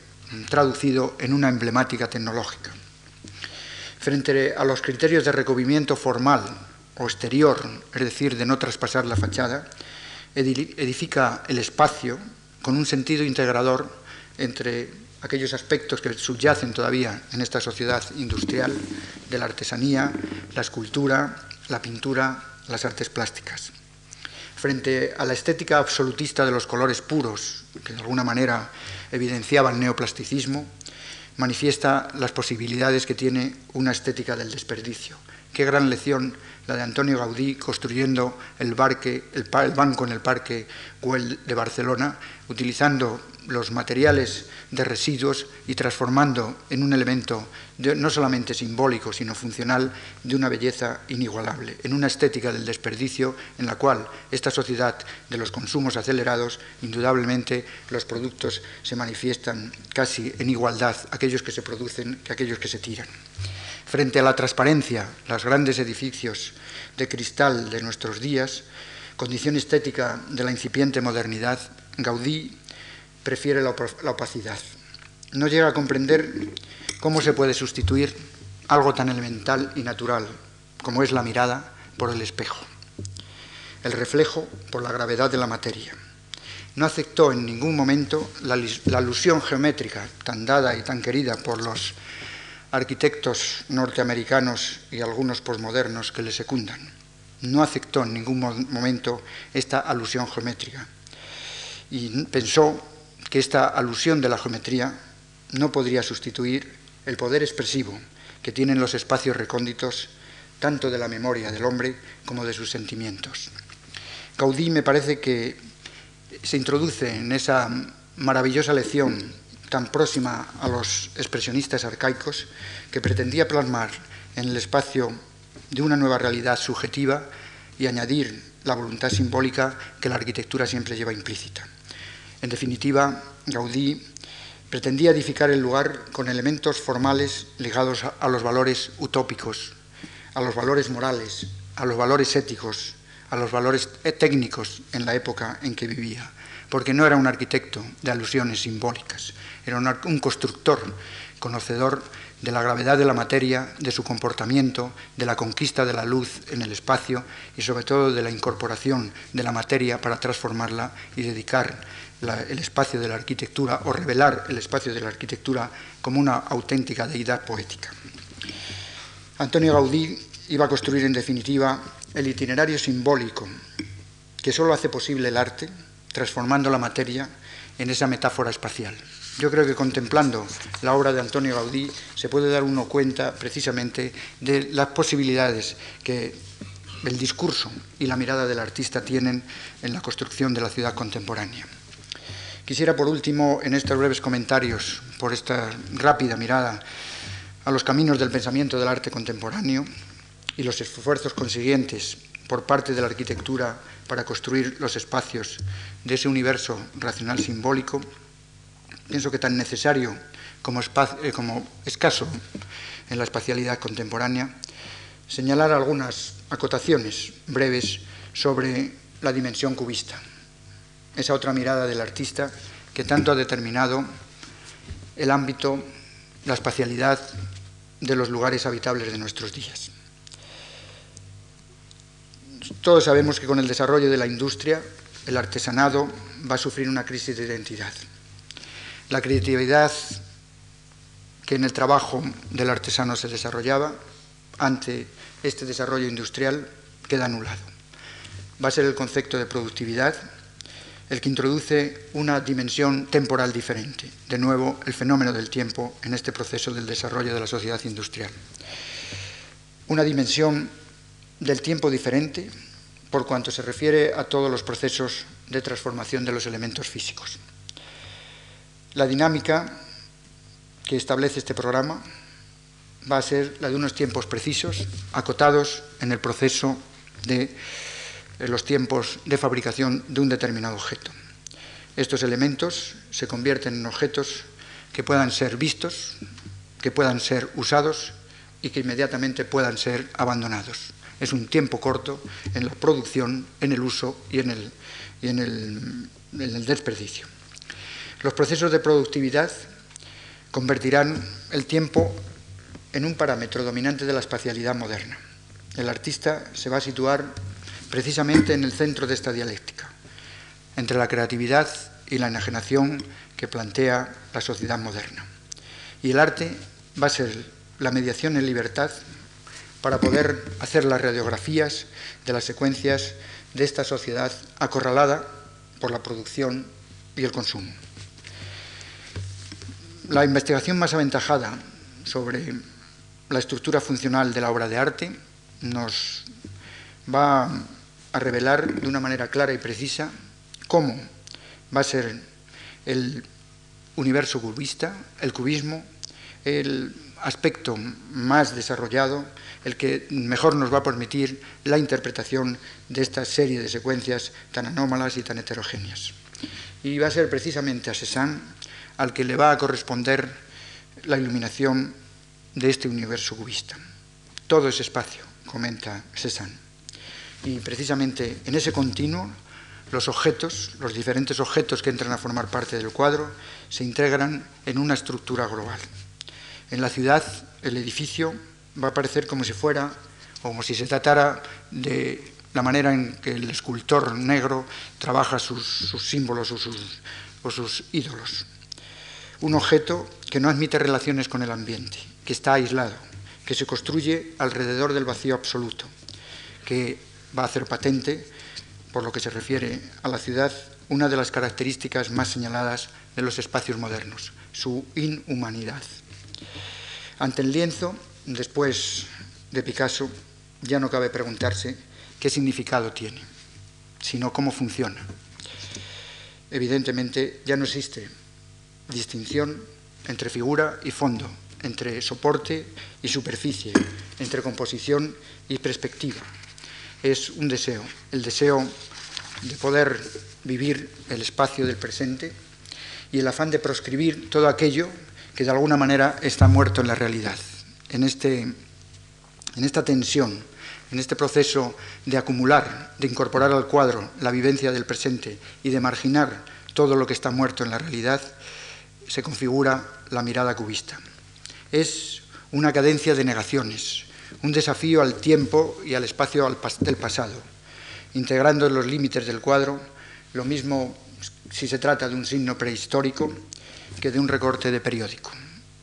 traducido en una emblemática tecnológica. Frente a los criterios de recubrimiento formal o exterior, es decir, de no traspasar la fachada, edifica el espacio con un sentido integrador entre aquellos aspectos que subyacen todavía en esta sociedad industrial de la artesanía, la escultura, la pintura, las artes plásticas. Frente a la estética absolutista de los colores puros, que de alguna manera evidenciaba el neoplasticismo, manifiesta las posibilidades que tiene una estética del desperdicio. Qué gran lección la de Antonio Gaudí construyendo el, el banco en el Parque Güell de Barcelona, utilizando los materiales de residuos y transformando en un elemento no solamente simbólico, sino funcional, de una belleza inigualable, en una estética del desperdicio en la cual esta sociedad de los consumos acelerados, indudablemente los productos se manifiestan casi en igualdad, aquellos que se producen que aquellos que se tiran. Frente a la transparencia, los grandes edificios de cristal de nuestros días, condición estética de la incipiente modernidad, Gaudí prefiere la opacidad. No llega a comprender cómo se puede sustituir algo tan elemental y natural como es la mirada por el espejo, el reflejo por la gravedad de la materia. No aceptó en ningún momento la, alusión geométrica tan dada y tan querida por los arquitectos norteamericanos y algunos posmodernos que le secundan. No aceptó en ningún momento esta alusión geométrica y pensó que esta alusión de la geometría no podría sustituir el poder expresivo que tienen los espacios recónditos tanto de la memoria del hombre como de sus sentimientos. Gaudí me parece que se introduce en esa maravillosa lección tan próxima a los expresionistas arcaicos que pretendía plasmar en el espacio de una nueva realidad subjetiva y añadir la voluntad simbólica que la arquitectura siempre lleva implícita. En definitiva, Gaudí pretendía edificar el lugar con elementos formales ligados a, los valores utópicos, a los valores morales, a los valores éticos, a los valores técnicos en la época en que vivía, porque no era un arquitecto de alusiones simbólicas, era un constructor conocedor de la gravedad de la materia, de su comportamiento, de la conquista de la luz en el espacio y sobre todo de la incorporación de la materia para transformarla y dedicar el espacio de la arquitectura o revelar el espacio de la arquitectura como una auténtica deidad poética. Antonio Gaudí iba a construir en definitiva el itinerario simbólico que solo hace posible el arte, transformando la materia en esa metáfora espacial. Yo creo que contemplando la obra de Antonio Gaudí se puede dar uno cuenta precisamente de las posibilidades que el discurso y la mirada del artista tienen en la construcción de la ciudad contemporánea. Quisiera, por último, en estos breves comentarios, por esta rápida mirada a los caminos del pensamiento del arte contemporáneo y los esfuerzos consiguientes por parte de la arquitectura para construir los espacios de ese universo racional simbólico, pienso que tan necesario como, eh, escaso en la espacialidad contemporánea, señalar algunas acotaciones breves sobre la dimensión cubista esa otra mirada del artista que tanto ha determinado el ámbito, la espacialidad de los lugares habitables de nuestros días. Todos sabemos que con el desarrollo de la industria el artesanado va a sufrir una crisis de identidad. La creatividad que en el trabajo del artesano se desarrollaba ante este desarrollo industrial queda anulado. Va a ser el concepto de productividad el que introduce una dimensión temporal diferente, de nuevo el fenómeno del tiempo en este proceso del desarrollo de la sociedad industrial. Una dimensión del tiempo diferente por cuanto se refiere a todos los procesos de transformación de los elementos físicos. La dinámica que establece este programa va a ser la de unos tiempos precisos, acotados en el proceso de los tiempos de fabricación de un determinado objeto. Estos elementos se convierten en objetos que puedan ser vistos, que puedan ser usados y que inmediatamente puedan ser abandonados. Es un tiempo corto en la producción, en el uso y en el, en el desperdicio. Los procesos de productividad convertirán el tiempo en un parámetro dominante de la espacialidad moderna. El artista se va a situar precisamente en el centro de esta dialéctica, entre la creatividad y la enajenación que plantea la sociedad moderna. Y el arte va a ser la mediación en libertad para poder hacer las radiografías de las secuencias de esta sociedad acorralada por la producción y el consumo. La investigación más aventajada sobre la estructura funcional de la obra de arte nos va a revelar de una manera clara y precisa cómo va a ser el universo cubista, el cubismo, el aspecto más desarrollado, el que mejor nos va a permitir la interpretación de esta serie de secuencias tan anómalas y tan heterogéneas. Y va a ser precisamente a Cézanne al que le va a corresponder la iluminación de este universo cubista. Todo es espacio, comenta Cézanne. Y precisamente en ese continuo, los objetos, los diferentes objetos que entran a formar parte del cuadro, se integran en una estructura global. En la ciudad, el edificio va a aparecer como si fuera, como si se tratara de la manera en que el escultor negro trabaja sus, símbolos o sus, o sus ídolos. Un objeto que no admite relaciones con el ambiente, que está aislado, que se construye alrededor del vacío absoluto, que va a hacer patente, por lo que se refiere a la ciudad, una de las características más señaladas de los espacios modernos, su inhumanidad. Ante el lienzo, después de Picasso, ya no cabe preguntarse qué significado tiene, sino cómo funciona. Evidentemente ya no existe distinción entre figura y fondo, entre soporte y superficie, entre composición y perspectiva. Es un deseo, el deseo de poder vivir el espacio del presente y el afán de proscribir todo aquello que de alguna manera está muerto en la realidad. En, este, en esta tensión, en este proceso de acumular, de incorporar al cuadro la vivencia del presente y de marginar todo lo que está muerto en la realidad, se configura la mirada cubista. Es una cadencia de negaciones, un desafío al tiempo y al espacio del pasado, integrando los límites del cuadro lo mismo si se trata de un signo prehistórico que de un recorte de periódico.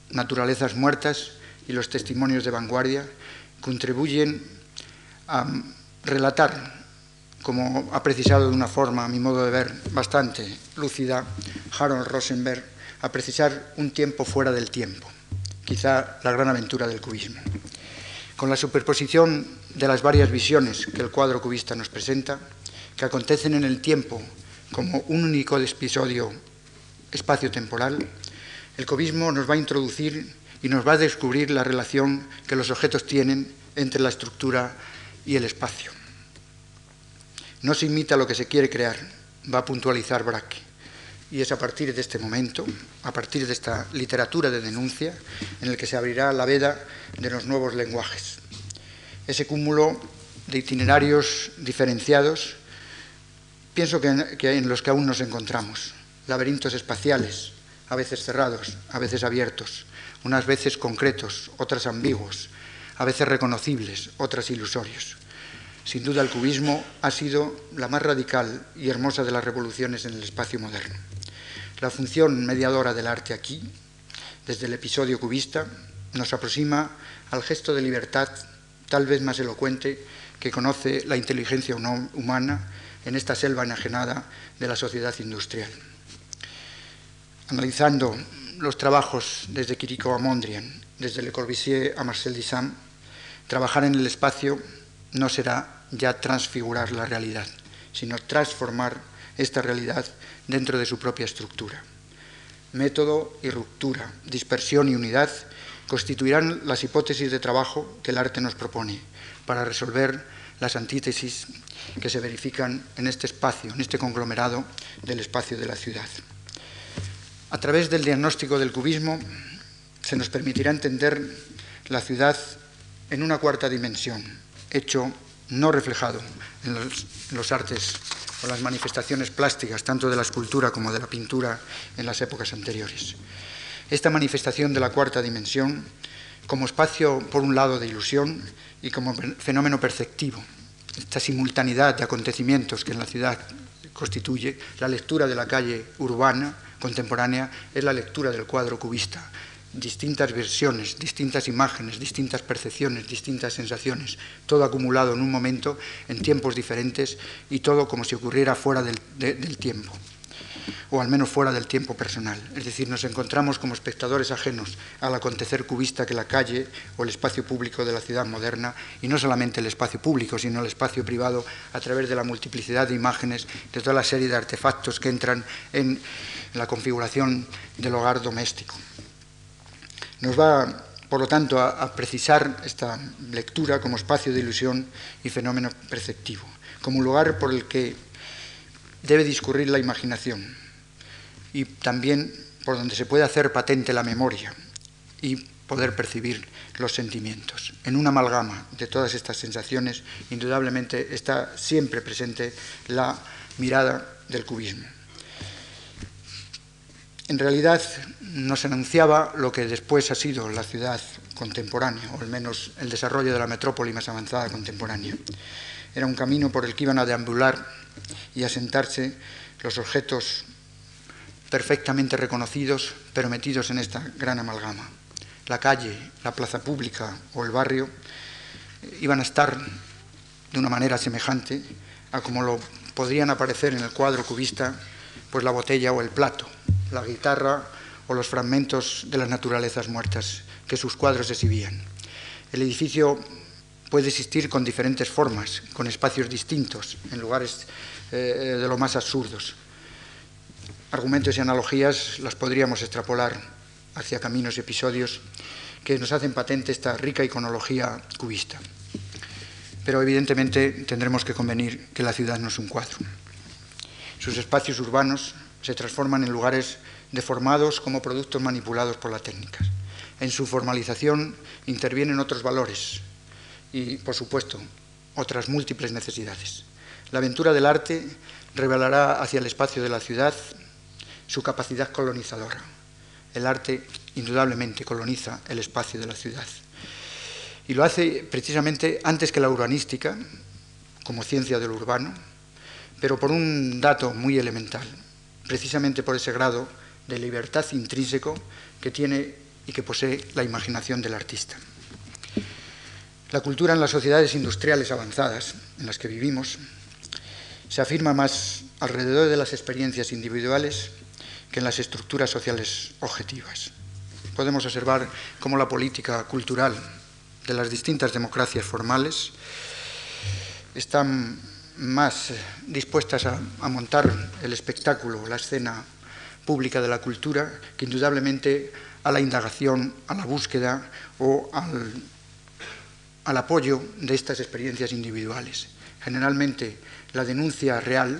Naturalezas muertas y los testimonios de vanguardia contribuyen a relatar, como ha precisado de una forma, a mi modo de ver, bastante lúcida, Harold Rosenberg, a precisar un tiempo fuera del tiempo, quizá la gran aventura del cubismo. Con la superposición de las varias visiones que el cuadro cubista nos presenta, que acontecen en el tiempo como un único episodio espacio-temporal, el cubismo nos va a introducir y nos va a descubrir la relación que los objetos tienen entre la estructura y el espacio. No se imita lo que se quiere crear, va a puntualizar Braque. Y es a partir de este momento, a partir de esta literatura de denuncia, en el que se abrirá la veda de los nuevos lenguajes. Ese cúmulo de itinerarios diferenciados, pienso que en los que aún nos encontramos laberintos espaciales, a veces cerrados, a veces abiertos, unas veces concretos, otras ambiguos, a veces reconocibles, otras ilusorios. Sin duda el cubismo ha sido la más radical y hermosa de las revoluciones en el espacio moderno. La función mediadora del arte aquí, desde el episodio cubista, nos aproxima al gesto de libertad tal vez más elocuente que conoce la inteligencia humana en esta selva enajenada de la sociedad industrial. Analizando los trabajos desde Quirico a Mondrian, desde Le Corbusier a Marcel Duchamp, trabajar en el espacio no será ya transfigurar la realidad, sino transformar esta realidad dentro de su propia estructura. Método y ruptura, dispersión y unidad constituirán las hipótesis de trabajo que el arte nos propone para resolver las antítesis que se verifican en este espacio, en este conglomerado del espacio de la ciudad. A través del diagnóstico del cubismo se nos permitirá entender la ciudad en una cuarta dimensión, hecho no reflejado en los, artes o las manifestaciones plásticas, tanto de la escultura como de la pintura en las épocas anteriores. Esta manifestación de la cuarta dimensión, como espacio, por un lado, de ilusión y como fenómeno perceptivo, esta simultaneidad de acontecimientos que en la ciudad constituye la lectura de la calle urbana contemporánea, es la lectura del cuadro cubista, distintas versiones, distintas imágenes, distintas percepciones, distintas sensaciones, todo acumulado en un momento, en tiempos diferentes y todo como si ocurriera fuera del, tiempo o al menos fuera del tiempo personal. Es decir, nos encontramos como espectadores ajenos al acontecer cubista que la calle o el espacio público de la ciudad moderna, y no solamente el espacio público, sino el espacio privado, a través de la multiplicidad de imágenes, de toda la serie de artefactos que entran en la configuración del hogar doméstico. Nos va, por lo tanto, a, precisar esta lectura como espacio de ilusión y fenómeno perceptivo, como un lugar por el que debe discurrir la imaginación y también por donde se puede hacer patente la memoria y poder percibir los sentimientos. En una amalgama de todas estas sensaciones, indudablemente está siempre presente la mirada del cubismo. En realidad nos anunciaba lo que después ha sido la ciudad contemporánea, o al menos el desarrollo de la metrópoli más avanzada contemporánea. Era un camino por el que iban a deambular y a sentarse los objetos perfectamente reconocidos, pero metidos en esta gran amalgama. La calle, la plaza pública o el barrio iban a estar de una manera semejante a como lo podrían aparecer en el cuadro cubista, pues la botella o el plato, la guitarra o los fragmentos de las naturalezas muertas que sus cuadros exhibían. El edificio puede existir con diferentes formas, con espacios distintos, en lugares eh, de lo más absurdos. Argumentos y analogías las podríamos extrapolar hacia caminos y episodios que nos hacen patente esta rica iconología cubista. Pero evidentemente tendremos que convenir que la ciudad no es un cuadro. Sus espacios urbanos se transforman en lugares deformados como productos manipulados por la técnica. En su formalización intervienen otros valores y, por supuesto, otras múltiples necesidades. La aventura del arte revelará hacia el espacio de la ciudad su capacidad colonizadora. El arte indudablemente coloniza el espacio de la ciudad. Y lo hace precisamente antes que la urbanística, como ciencia del urbano, pero por un dato muy elemental precisamente por ese grado de libertad intrínseco que tiene y que posee la imaginación del artista. La cultura en las sociedades industriales avanzadas en las que vivimos se afirma más alrededor de las experiencias individuales que en las estructuras sociales objetivas. Podemos observar cómo la política cultural de las distintas democracias formales están más dispuestas a, montar el espectáculo, la escena pública de la cultura, que indudablemente a la indagación, a la búsqueda o al, al apoyo de estas experiencias individuales. Generalmente la denuncia real,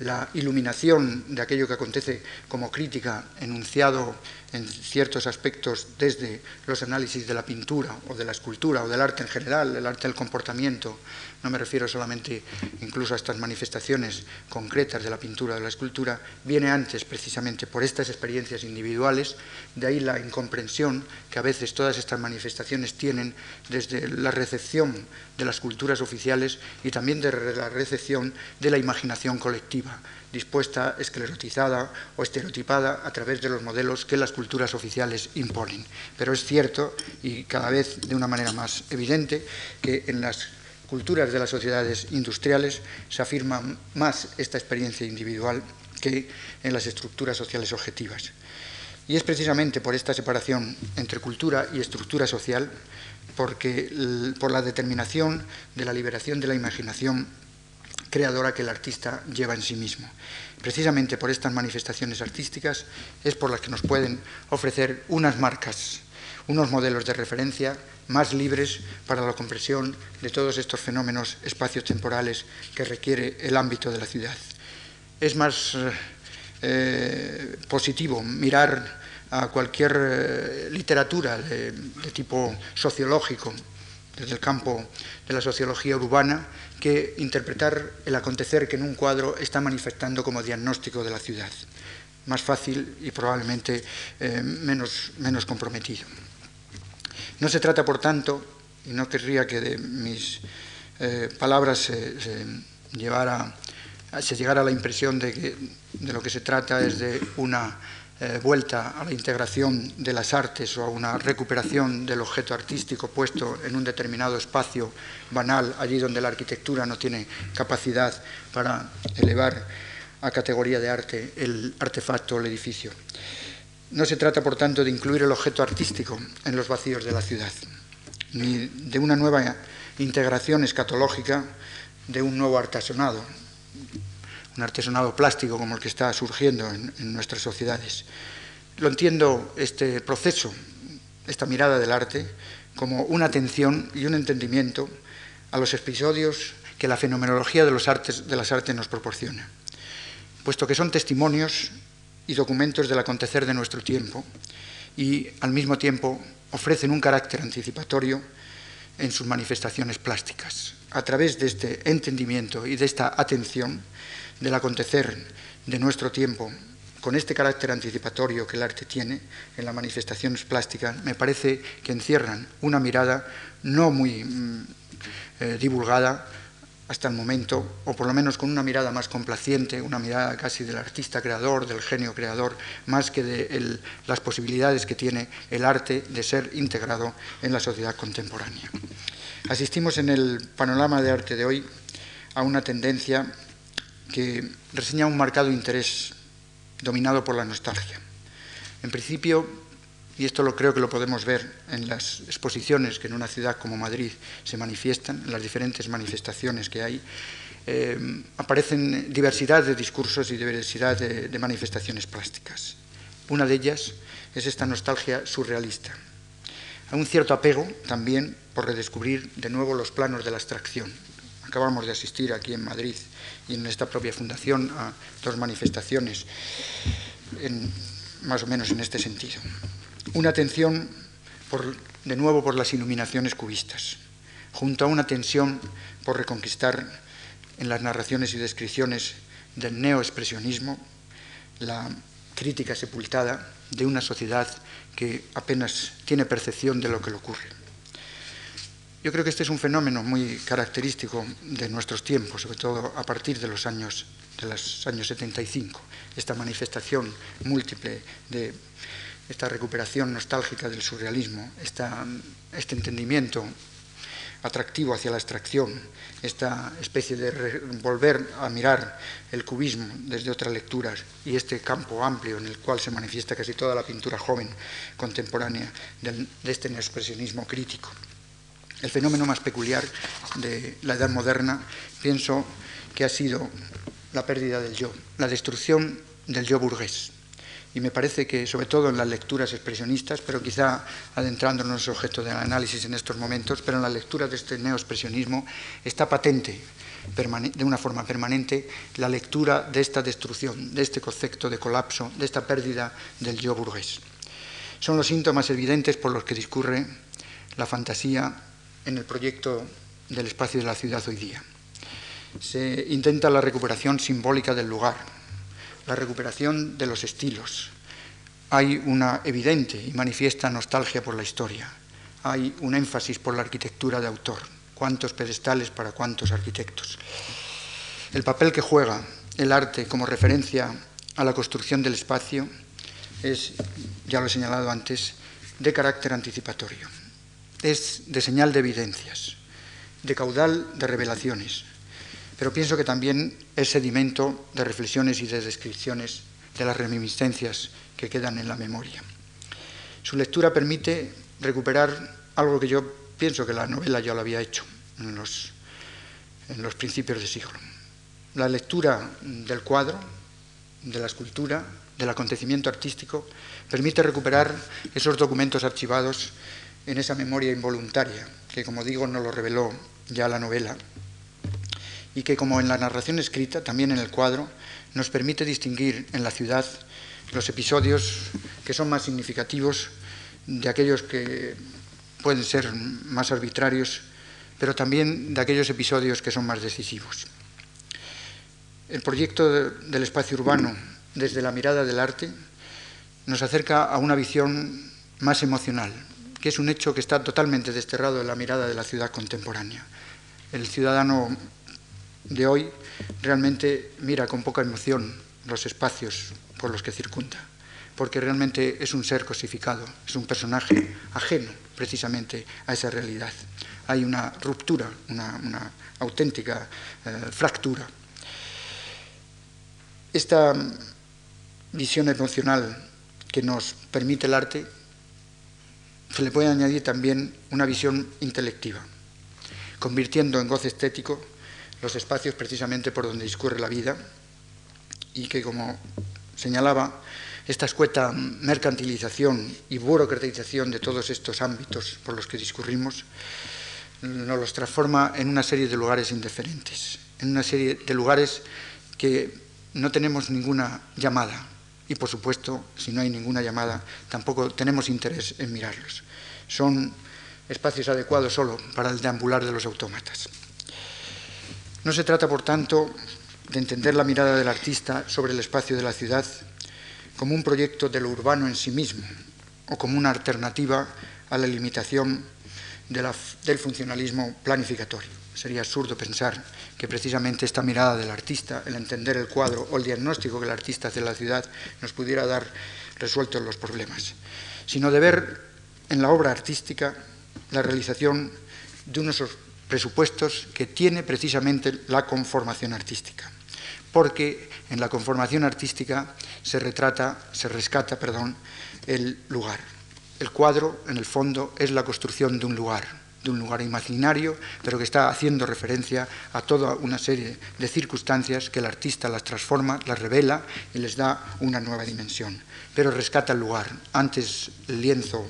la iluminación de aquello que acontece como crítica enunciado en ciertos aspectos desde los análisis de la pintura o de la escultura o del arte en general, el arte del comportamiento. No me refiero solamente incluso a estas manifestaciones concretas de la pintura o de la escultura, viene antes precisamente por estas experiencias individuales, de ahí la incomprensión que a veces todas estas manifestaciones tienen desde la recepción de las culturas oficiales y también de la recepción de la imaginación colectiva dispuesta, esclerotizada o estereotipada a través de los modelos que las culturas oficiales imponen. Pero es cierto, y cada vez de una manera más evidente, que en las culturas de las sociedades industriales se afirma más esta experiencia individual que en las estructuras sociales objetivas. Y es precisamente por esta separación entre cultura y estructura social, porque, por la determinación de la liberación de la imaginación creadora que el artista lleva en sí mismo. Precisamente por estas manifestaciones artísticas es por las que nos pueden ofrecer unas marcas, unos modelos de referencia más libres para la comprensión de todos estos fenómenos temporales que requiere el ámbito de la ciudad. Es más eh, positivo mirar a cualquier eh, literatura de tipo sociológico desde el campo de la sociología urbana que interpretar el acontecer que en un cuadro está manifestando como diagnóstico de la ciudad. Más fácil y probablemente eh, menos, menos comprometido. No se trata, por tanto, y no querría que de mis eh, palabras se, llevara, se llegara a la impresión de que de lo que se trata es de una eh, vuelta a la integración de las artes o a una recuperación del objeto artístico puesto en un determinado espacio banal, allí donde la arquitectura no tiene capacidad para elevar a categoría de arte el artefacto o el edificio. No se trata, por tanto, de incluir el objeto artístico en los vacíos de la ciudad, ni de una nueva integración escatológica de un nuevo artesonado, un artesonado plástico como el que está surgiendo en, nuestras sociedades. Lo entiendo este proceso, esta mirada del arte, como una atención y un entendimiento a los episodios que la fenomenología de, las artes nos proporciona, puesto que son testimonios y documentos del acontecer de nuestro tiempo y al mismo tiempo ofrecen un carácter anticipatorio en sus manifestaciones plásticas. A través de este entendimiento y de esta atención, del acontecer de nuestro tiempo, con este carácter anticipatorio que el arte tiene en las manifestaciones plásticas, me parece que encierran una mirada no muy mm, eh, divulgada hasta el momento, o por lo menos con una mirada más complaciente, una mirada casi del artista creador, del genio creador, más que de las posibilidades que tiene el arte de ser integrado en la sociedad contemporánea. Asistimos en el panorama de arte de hoy a una tendencia que reseña un marcado interés dominado por la nostalgia. En principio, y esto lo creo que lo podemos ver en las exposiciones que en una ciudad como Madrid se manifiestan, en las diferentes manifestaciones que hay, eh, aparecen diversidad de discursos y diversidad de, de manifestaciones plásticas. Una de ellas es esta nostalgia surrealista. Hay un cierto apego también por redescubrir de nuevo los planos de la abstracción. Acabamos de asistir aquí en Madrid y en esta propia fundación a dos manifestaciones, más o menos en este sentido. Una atención, de nuevo, por las iluminaciones cubistas, junto a una tensión por reconquistar en las narraciones y descripciones del neoexpresionismo la crítica sepultada de una sociedad que apenas tiene percepción de lo que le ocurre. Yo creo que este es un fenómeno muy característico de nuestros tiempos, sobre todo a partir de los años, de los años 75, esta manifestación múltiple de esta recuperación nostálgica del surrealismo, este entendimiento atractivo hacia la abstracción, esta especie de volver a mirar el cubismo desde otras lecturas y este campo amplio en el cual se manifiesta casi toda la pintura joven contemporánea de este neoexpresionismo crítico el fenómeno más peculiar de la edad moderna, pienso que ha sido la pérdida del yo, la destrucción del yo burgués. Y me parece que, sobre todo en las lecturas expresionistas, pero quizá adentrándonos en el objeto del análisis en estos momentos, pero en las lecturas de este neoexpresionismo está patente de una forma permanente la lectura de esta destrucción, de este concepto de colapso, de esta pérdida del yo burgués. Son los síntomas evidentes por los que discurre la fantasía en el proyecto del espacio de la ciudad hoy día. Se intenta la recuperación simbólica del lugar, la recuperación de los estilos. Hay una evidente y manifiesta nostalgia por la historia. Hay un énfasis por la arquitectura de autor. ¿Cuántos pedestales para cuántos arquitectos? El papel que juega el arte como referencia a la construcción del espacio es, ya lo he señalado antes, de carácter anticipatorio. Es de señal de evidencias, de caudal de revelaciones, pero pienso que también es sedimento de reflexiones y de descripciones de las reminiscencias que quedan en la memoria. Su lectura permite recuperar algo que yo pienso que la novela ya lo había hecho en los, en los principios de siglo. La lectura del cuadro, de la escultura, del acontecimiento artístico, permite recuperar esos documentos archivados en esa memoria involuntaria, que como digo no lo reveló ya la novela, y que como en la narración escrita, también en el cuadro, nos permite distinguir en la ciudad los episodios que son más significativos de aquellos que pueden ser más arbitrarios, pero también de aquellos episodios que son más decisivos. El proyecto del espacio urbano desde la mirada del arte nos acerca a una visión más emocional, que es un hecho que está totalmente desterrado de la mirada de la ciudad contemporánea. El ciudadano de hoy realmente mira con poca emoción los espacios por los que circunda, porque realmente es un ser cosificado, es un personaje ajeno precisamente a esa realidad. Hay una ruptura, una, auténtica eh, fractura. Esta visión emocional que nos permite el arte se le puede añadir también una visión intelectiva, convirtiendo en goce estético los espacios precisamente por donde discurre la vida y que, como señalaba, esta escueta mercantilización y burocratización de todos estos ámbitos por los que discurrimos nos los transforma en una serie de lugares indiferentes, en una serie de lugares que no tenemos ninguna llamada y, por supuesto, si no hay ninguna llamada, tampoco tenemos interés en mirarlos. Son espacios adecuados solo para el deambular de los autómatas. No se trata, por tanto, de entender la mirada del artista sobre el espacio de la ciudad como un proyecto de lo urbano en sí mismo o como una alternativa a la limitación del funcionalismo planificatorio. Sería absurdo pensar que precisamente esta mirada del artista, el entender el cuadro o el diagnóstico que el artista hace de la ciudad nos pudiera dar resueltos los problemas, sino de ver en la obra artística la realización de unos presupuestos que tiene precisamente la conformación artística. Porque en la conformación artística se retrata, se rescata, perdón, el lugar. El cuadro, en el fondo, es la construcción de un lugar, de un lugar imaginario, pero que está haciendo referencia a toda una serie de circunstancias que el artista las transforma, las revela y les da una nueva dimensión. Pero rescata el lugar. Antes el lienzo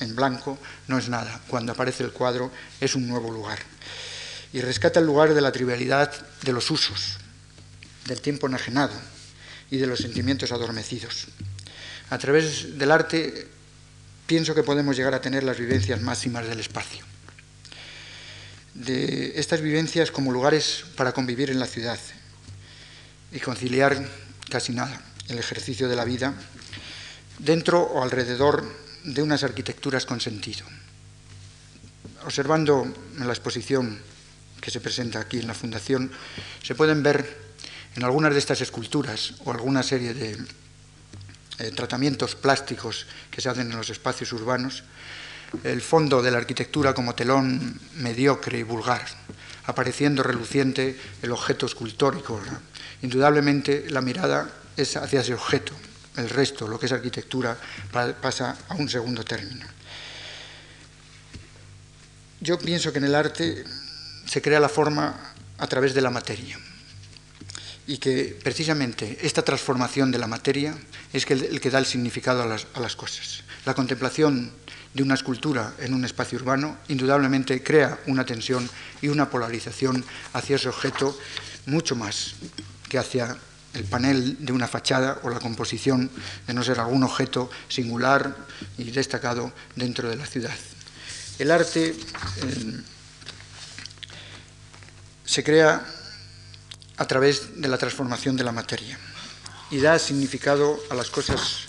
en blanco no es nada. Cuando aparece el cuadro es un nuevo lugar. Y rescata el lugar de la trivialidad de los usos, del tiempo enajenado y de los sentimientos adormecidos. A través del arte pienso que podemos llegar a tener las vivencias máximas del espacio. De estas vivencias como lugares para convivir en la ciudad y conciliar casi nada el ejercicio de la vida dentro o alrededor de unas arquitecturas con sentido. Observando la exposición que se presenta aquí en la Fundación, se pueden ver en algunas de estas esculturas o alguna serie de eh, tratamientos plásticos que se hacen en los espacios urbanos, el fondo de la arquitectura como telón mediocre y vulgar, apareciendo reluciente el objeto escultórico. Indudablemente la mirada es hacia ese objeto, el resto, lo que es arquitectura, pasa a un segundo término. Yo pienso que en el arte se crea la forma a través de la materia. y que precisamente esta transformación de la materia es el que da el significado a las, a las cosas. La contemplación de una escultura en un espacio urbano indudablemente crea una tensión y una polarización hacia ese objeto mucho más que hacia el panel de una fachada o la composición de no ser algún objeto singular y destacado dentro de la ciudad. El arte eh, se crea a través de la transformación de la materia y da significado a las cosas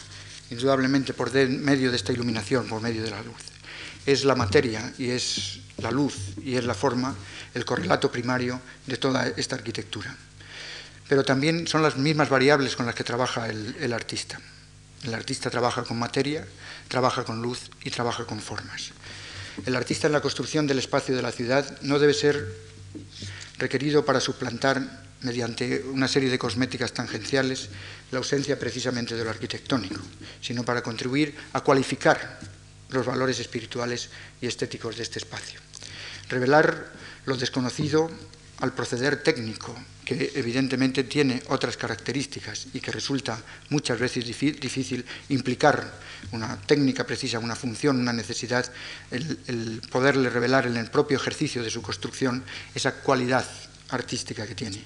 indudablemente por medio de esta iluminación, por medio de la luz. Es la materia y es la luz y es la forma el correlato primario de toda esta arquitectura pero también son las mismas variables con las que trabaja el, artista. El artista trabaja con materia, trabaja con luz y trabaja con formas. El artista en la construcción del espacio de la ciudad no debe ser requerido para suplantar mediante una serie de cosméticas tangenciales la ausencia precisamente de lo arquitectónico, sino para contribuir a cualificar los valores espirituales y estéticos de este espacio. Revelar lo desconocido al proceder técnico, que evidentemente tiene otras características y que resulta muchas veces difícil implicar una técnica precisa, una función, una necesidad, el, poderle revelar en el propio ejercicio de su construcción esa cualidad artística que tiene.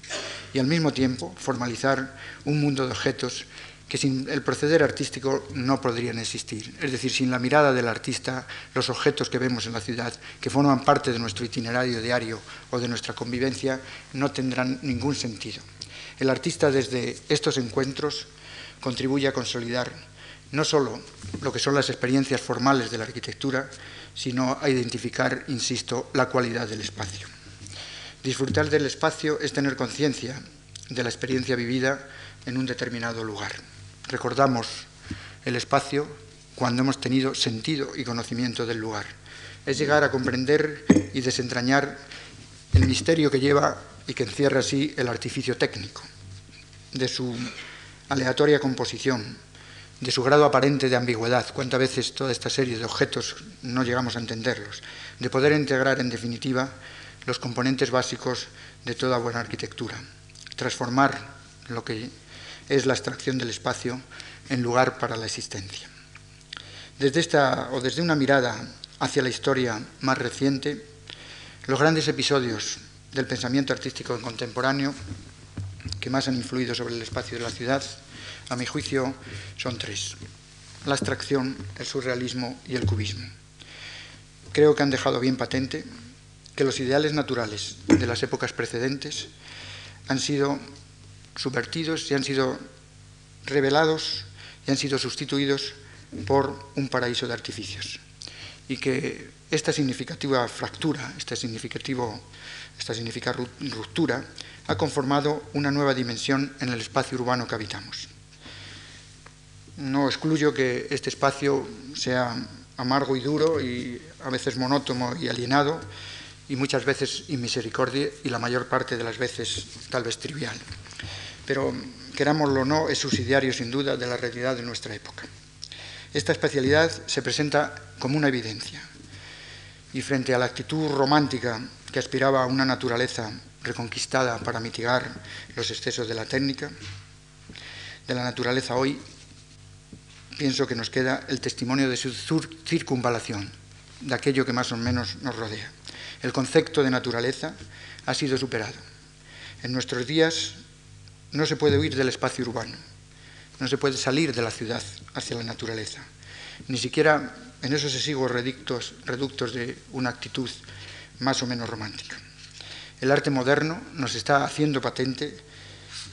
Y al mismo tiempo formalizar un mundo de objetos que sin el proceder artístico no podrían existir. Es decir, sin la mirada del artista, los objetos que vemos en la ciudad, que forman parte de nuestro itinerario diario o de nuestra convivencia, no tendrán ningún sentido. El artista desde estos encuentros contribuye a consolidar no solo lo que son las experiencias formales de la arquitectura, sino a identificar, insisto, la cualidad del espacio. Disfrutar del espacio es tener conciencia de la experiencia vivida en un determinado lugar. Recordamos el espacio cuando hemos tenido sentido y conocimiento del lugar. Es llegar a comprender y desentrañar el misterio que lleva y que encierra así el artificio técnico, de su aleatoria composición, de su grado aparente de ambigüedad, cuántas veces toda esta serie de objetos no llegamos a entenderlos, de poder integrar en definitiva los componentes básicos de toda buena arquitectura, transformar lo que es la extracción del espacio en lugar para la existencia. Desde esta o desde una mirada hacia la historia más reciente, los grandes episodios del pensamiento artístico contemporáneo que más han influido sobre el espacio de la ciudad, a mi juicio, son tres. La abstracción, el surrealismo y el cubismo. Creo que han dejado bien patente que los ideales naturales de las épocas precedentes han sido subvertidos y han sido revelados y han sido sustituidos por un paraíso de artificios. Y que esta significativa fractura, esta, significativo, esta significativa ruptura, ha conformado una nueva dimensión en el espacio urbano que habitamos. No excluyo que este espacio sea amargo y duro y a veces monótono y alienado y muchas veces inmisericordia y la mayor parte de las veces tal vez trivial pero querámoslo o no, es subsidiario sin duda de la realidad de nuestra época. Esta especialidad se presenta como una evidencia y frente a la actitud romántica que aspiraba a una naturaleza reconquistada para mitigar los excesos de la técnica, de la naturaleza hoy, pienso que nos queda el testimonio de su circunvalación, de aquello que más o menos nos rodea. El concepto de naturaleza ha sido superado. En nuestros días no se puede huir del espacio urbano, no se puede salir de la ciudad hacia la naturaleza, ni siquiera en esos exiguos reductos, reductos de una actitud más o menos romántica. El arte moderno nos está haciendo patente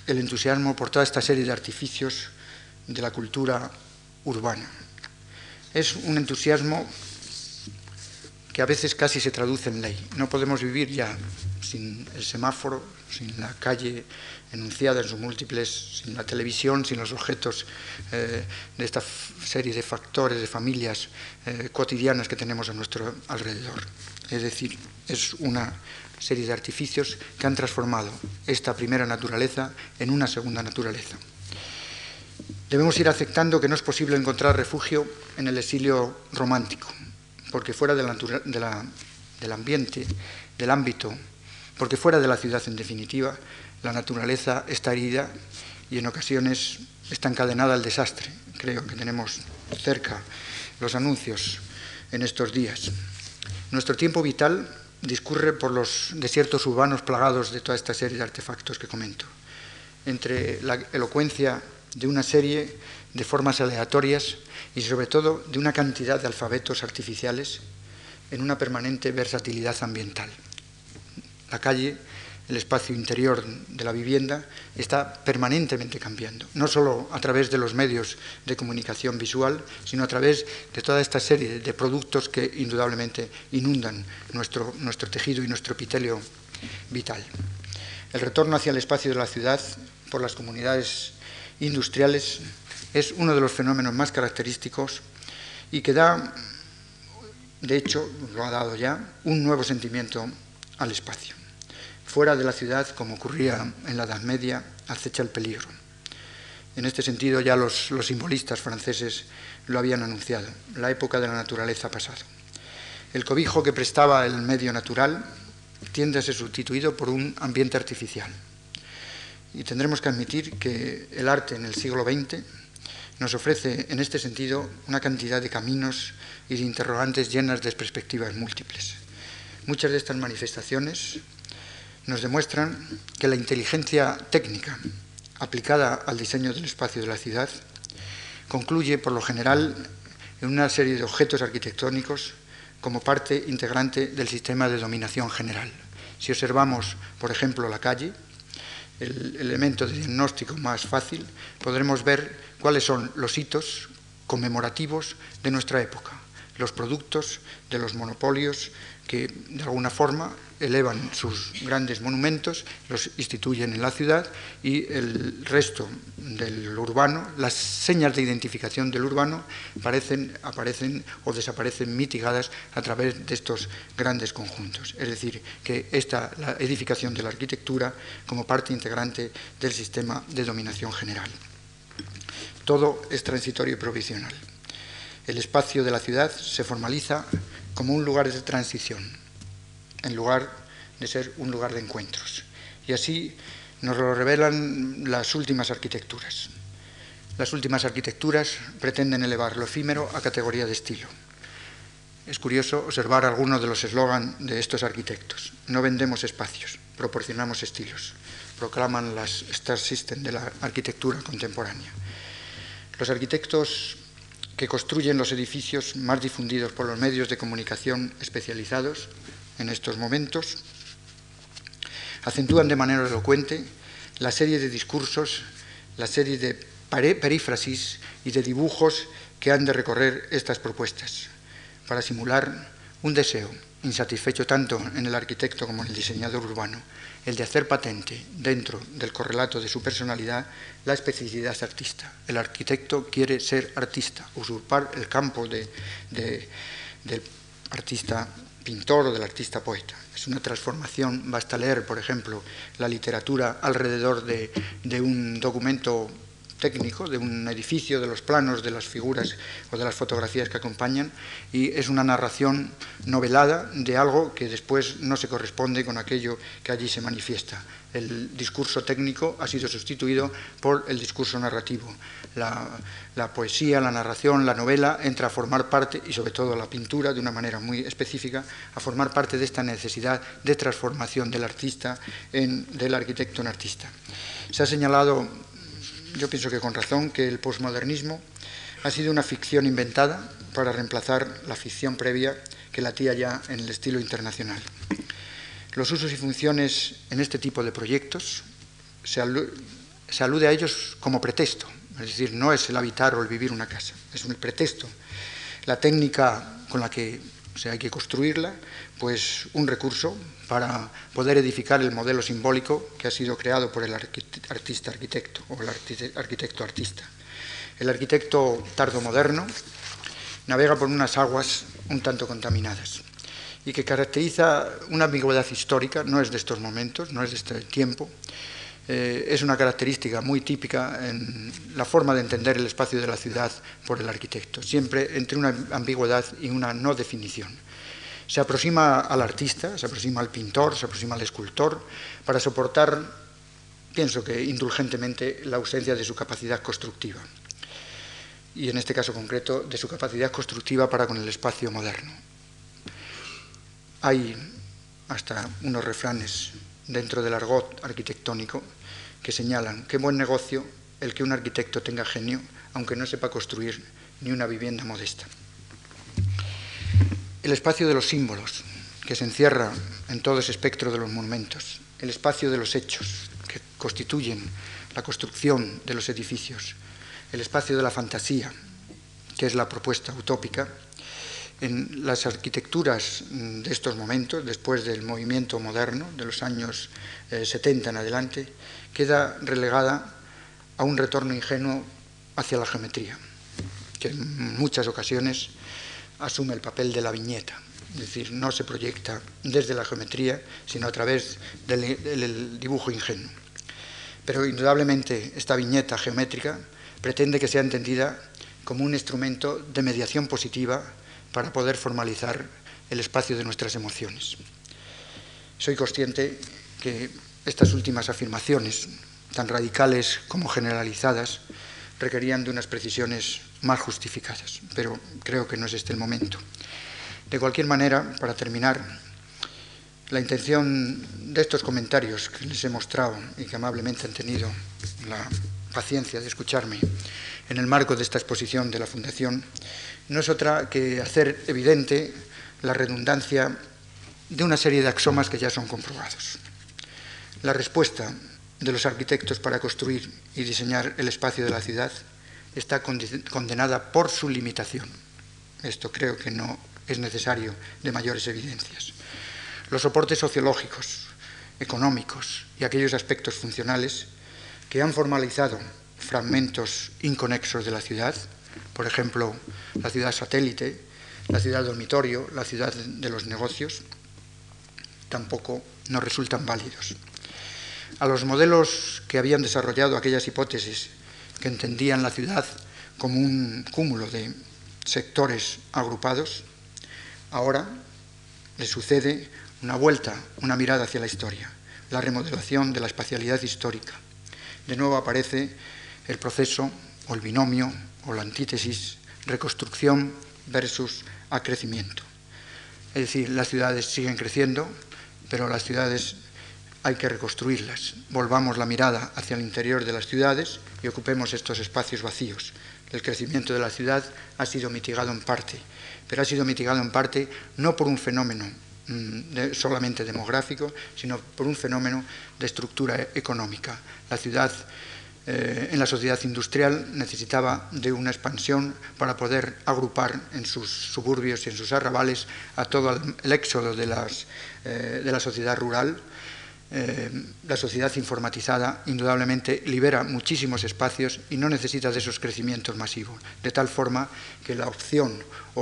el entusiasmo por toda esta serie de artificios de la cultura urbana. Es un entusiasmo que a veces casi se traduce en ley. No podemos vivir ya sin el semáforo, sin la calle enunciada en sus múltiples, sin la televisión, sin los objetos eh, de esta serie de factores, de familias eh, cotidianas que tenemos a nuestro alrededor. Es decir, es una serie de artificios que han transformado esta primera naturaleza en una segunda naturaleza. Debemos ir aceptando que no es posible encontrar refugio en el exilio romántico, porque fuera del ambiente, del ámbito, porque fuera de la ciudad en definitiva, La naturaleza está herida y en ocasiones está encadenada al desastre. Creo que tenemos cerca los anuncios en estos días. Nuestro tiempo vital discurre por los desiertos urbanos plagados de toda esta serie de artefactos que comento. Entre la elocuencia de una serie de formas aleatorias y sobre todo de una cantidad de alfabetos artificiales en una permanente versatilidad ambiental. La calle el espacio interior de la vivienda está permanentemente cambiando, no solo a través de los medios de comunicación visual, sino a través de toda esta serie de productos que indudablemente inundan nuestro, nuestro tejido y nuestro epitelio vital. El retorno hacia el espacio de la ciudad por las comunidades industriales es uno de los fenómenos más característicos y que da, de hecho, lo ha dado ya, un nuevo sentimiento al espacio. Fuera de la ciudad, como ocurría en la Edad Media, acecha el peligro. En este sentido ya los, simbolistas franceses lo habían anunciado, la época de la naturaleza ha pasado. El cobijo que prestaba el medio natural tiende a ser sustituido por un ambiente artificial. Y tendremos que admitir que el arte en el siglo XX nos ofrece en este sentido una cantidad de caminos y de interrogantes llenas de perspectivas múltiples. Muchas de estas manifestaciones nos demuestran que la inteligencia técnica aplicada al diseño del espacio de la ciudad concluye, por lo general, en una serie de objetos arquitectónicos como parte integrante del sistema de dominación general. Si observamos, por ejemplo, la calle, el elemento de diagnóstico más fácil, podremos ver cuáles son los hitos conmemorativos de nuestra época, los productos de los monopolios que de alguna forma elevan sus grandes monumentos, los instituyen en la ciudad y el resto del urbano, las señas de identificación del urbano aparecen, aparecen o desaparecen mitigadas a través de estos grandes conjuntos. Es decir, que esta la edificación de la arquitectura como parte integrante del sistema de dominación general. Todo es transitorio y provisional. El espacio de la ciudad se formaliza como un lugar de transición, en lugar de ser un lugar de encuentros. Y así nos lo revelan las últimas arquitecturas. Las últimas arquitecturas pretenden elevar lo efímero a categoría de estilo. Es curioso observar algunos de los eslogans de estos arquitectos. No vendemos espacios, proporcionamos estilos. Proclaman las Star System de la arquitectura contemporánea. Los arquitectos que construyen los edificios más difundidos por los medios de comunicación especializados en estos momentos, acentúan de manera elocuente la serie de discursos, la serie de perífrasis y de dibujos que han de recorrer estas propuestas, para simular un deseo insatisfecho tanto en el arquitecto como en el diseñador urbano, el de hacer patente dentro del correlato de su personalidad la especificidad artista. El arquitecto quiere ser artista, usurpar el campo de, del artista pintor o del artista poeta. Es una transformación, basta leer, por ejemplo, la literatura alrededor de, de un documento técnico de un edificio, de los planos, de las figuras o de las fotografías que acompañan, y es una narración novelada de algo que después no se corresponde con aquello que allí se manifiesta. El discurso técnico ha sido sustituido por el discurso narrativo. La, poesía, la narración, la novela entra a formar parte, y sobre todo la pintura de una manera muy específica, a formar parte de esta necesidad de transformación del artista, en, del arquitecto en artista. Se ha señalado yo pienso que con razón, que el posmodernismo ha sido una ficción inventada para reemplazar la ficción previa que latía ya en el estilo internacional. Los usos y funciones en este tipo de proyectos se, alude a ellos como pretexto, es decir, no es el habitar o el vivir una casa, es un pretexto. La técnica con la que hay que construirla, pues un recurso para poder edificar el modelo simbólico que ha sido creado por el artista arquitecto o el arquitecto artista. El arquitecto tardomoderno navega por unas aguas un tanto contaminadas y que caracteriza una ambigüedad histórica, no es de estos momentos, no es de este tiempo, eh, es una característica muy típica en la forma de entender el espacio de la ciudad por el arquitecto, siempre entre una ambigüedad y una no definición se aproxima al artista, se aproxima al pintor, se aproxima al escultor, para soportar pienso que indulgentemente, la ausencia de su capacidad constructiva. Y en este caso concreto, de su capacidad constructiva para con el espacio moderno. Hay hasta unos refranes dentro del argot arquitectónico que señalan qué buen negocio el que un arquitecto tenga genio, aunque no sepa construir ni una vivienda modesta. El espacio de los símbolos, que se encierra en todo ese espectro de los monumentos, el espacio de los hechos, que constituyen la construcción de los edificios, el espacio de la fantasía, que es la propuesta utópica, en las arquitecturas mm, de estos momentos, después del movimiento moderno de los años 70 eh, en adelante, queda relegada a un retorno ingenuo hacia la geometría, que en muchas ocasiones asume el papel de la viñeta, es decir, no se proyecta desde la geometría, sino a través del, dibujo ingenuo. Pero indudablemente esta viñeta geométrica pretende que sea entendida como un instrumento de mediación positiva para poder formalizar el espacio de nuestras emociones. Soy consciente que estas últimas afirmaciones, tan radicales como generalizadas, requerían de unas precisiones más justificadas, pero creo que no es este el momento. De cualquier manera, para terminar, la intención de estos comentarios que les he mostrado y que amablemente han tenido la paciencia de escucharme en el marco de esta exposición de la Fundación no es otra que hacer evidente la redundancia de una serie de axomas que ya son comprobados. La respuesta de los arquitectos para construir y diseñar el espacio de la ciudad está condenada por su limitación. Esto creo que no es necesario de mayores evidencias. Los soportes sociológicos, económicos y aquellos aspectos funcionales que han formalizado fragmentos inconexos de la ciudad por ejemplo, la ciudad satélite, la ciudad dormitorio, la ciudad de los negocios, tampoco nos resultan válidos. A los modelos que habían desarrollado aquellas hipótesis que entendían la ciudad como un cúmulo de sectores agrupados, ahora le sucede una vuelta, una mirada hacia la historia, la remodelación de la espacialidad histórica. De nuevo aparece el proceso o el binomio o la antítesis reconstrucción versus acrecimiento. Es decir, las ciudades siguen creciendo, pero las ciudades hay que reconstruirlas. Volvamos la mirada hacia el interior de las ciudades y ocupemos estos espacios vacíos. El crecimiento de la ciudad ha sido mitigado en parte, pero ha sido mitigado en parte no por un fenómeno mm, solamente demográfico, sino por un fenómeno de estructura económica. La ciudad eh, en la sociedad industrial necesitaba de una expansión para poder agrupar en sus suburbios y en sus arrabales a todo el, éxodo de, eh, de la sociedad rural eh, la sociedad informatizada indudablemente libera muchísimos espacios y no necesita de esos crecimientos masivos, de tal forma que la opción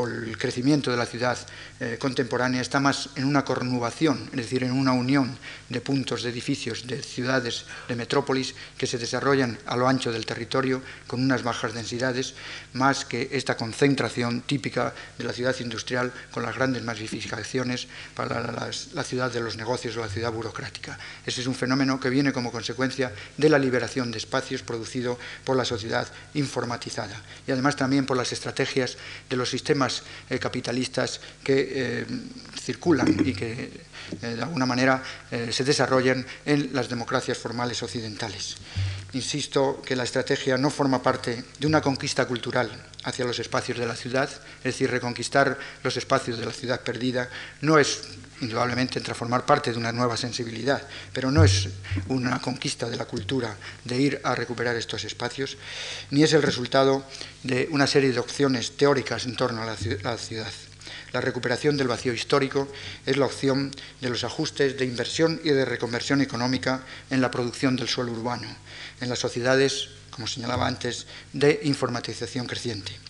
el crecimiento de la ciudad eh, contemporánea está más en una cornubación, es decir, en una unión de puntos, de edificios, de ciudades, de metrópolis que se desarrollan a lo ancho del territorio con unas bajas densidades, más que esta concentración típica de la ciudad industrial con las grandes masificaciones para la ciudad de los negocios o la ciudad burocrática. Ese es un fenómeno que viene como consecuencia de la liberación de espacios producido por la sociedad informatizada y además también por las estrategias de los sistemas eh, capitalistas que eh, circulan y que eh, de alguna manera se desarrollan en las democracias formales occidentales. Insisto que la estrategia no forma parte de una conquista cultural hacia los espacios de la ciudad, es decir, reconquistar los espacios de la ciudad perdida no es indudablemente entra a formar parte de una nueva sensibilidad, pero no es una conquista de la cultura de ir a recuperar estos espacios, ni es el resultado de una serie de opciones teóricas en torno a la ciudad. La recuperación del vacío histórico es la opción de los ajustes de inversión y de reconversión económica en la producción del suelo urbano, en las sociedades, como señalaba antes, de informatización creciente.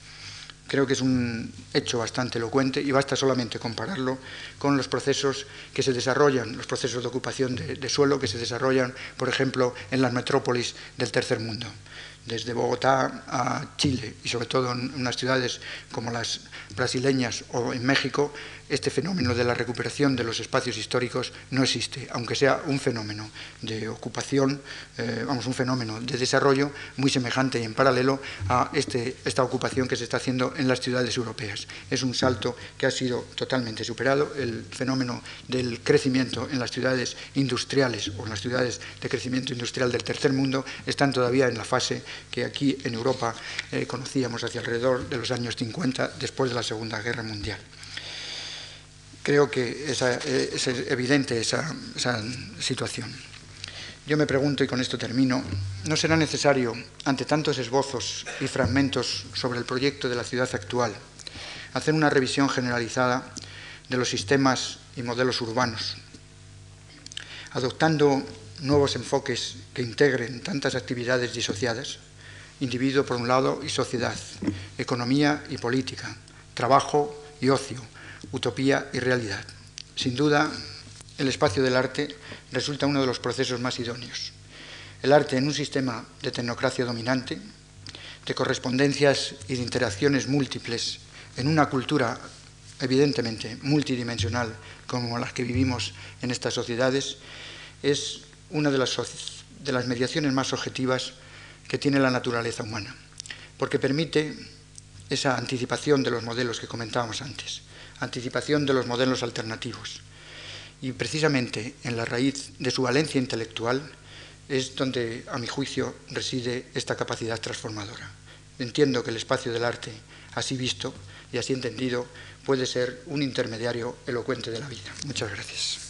Creo que es un hecho bastante elocuente y basta solamente compararlo con los procesos que se desarrollan, los procesos de ocupación de, suelo que se desarrollan, por ejemplo, en las metrópolis del tercer mundo. desde Bogotá a Chile y sobre todo en unas ciudades como las brasileñas o en México, este fenómeno de la recuperación de los espacios históricos no existe, aunque sea un fenómeno de ocupación, eh, vamos, un fenómeno de desarrollo muy semejante y en paralelo a este, esta ocupación que se está haciendo en las ciudades europeas. Es un salto que ha sido totalmente superado. El fenómeno del crecimiento en las ciudades industriales o en las ciudades de crecimiento industrial del tercer mundo están todavía en la fase que aquí en Europa eh, conocíamos hacia alrededor de los años 50, después de la Segunda Guerra Mundial. Creo que es evidente esa, situación. Yo me pregunto, y con esto termino, ¿no será necesario, ante tantos esbozos y fragmentos sobre el proyecto de la ciudad actual, hacer una revisión generalizada de los sistemas y modelos urbanos, adoptando nuevos enfoques que integren tantas actividades disociadas, individuo por un lado y sociedad, economía y política, trabajo y ocio, utopía y realidad. Sin duda, el espacio del arte resulta uno de los procesos más idóneos. El arte en un sistema de tecnocracia dominante, de correspondencias y de interacciones múltiples, en una cultura evidentemente multidimensional como las que vivimos en estas sociedades, es una de las, de las mediaciones más objetivas que tiene la naturaleza humana, porque permite esa anticipación de los modelos que comentábamos antes anticipación de los modelos alternativos. Y precisamente en la raíz de su valencia intelectual es donde, a mi juicio, reside esta capacidad transformadora. Entiendo que el espacio del arte, así visto y así entendido, puede ser un intermediario elocuente de la vida. Muchas gracias.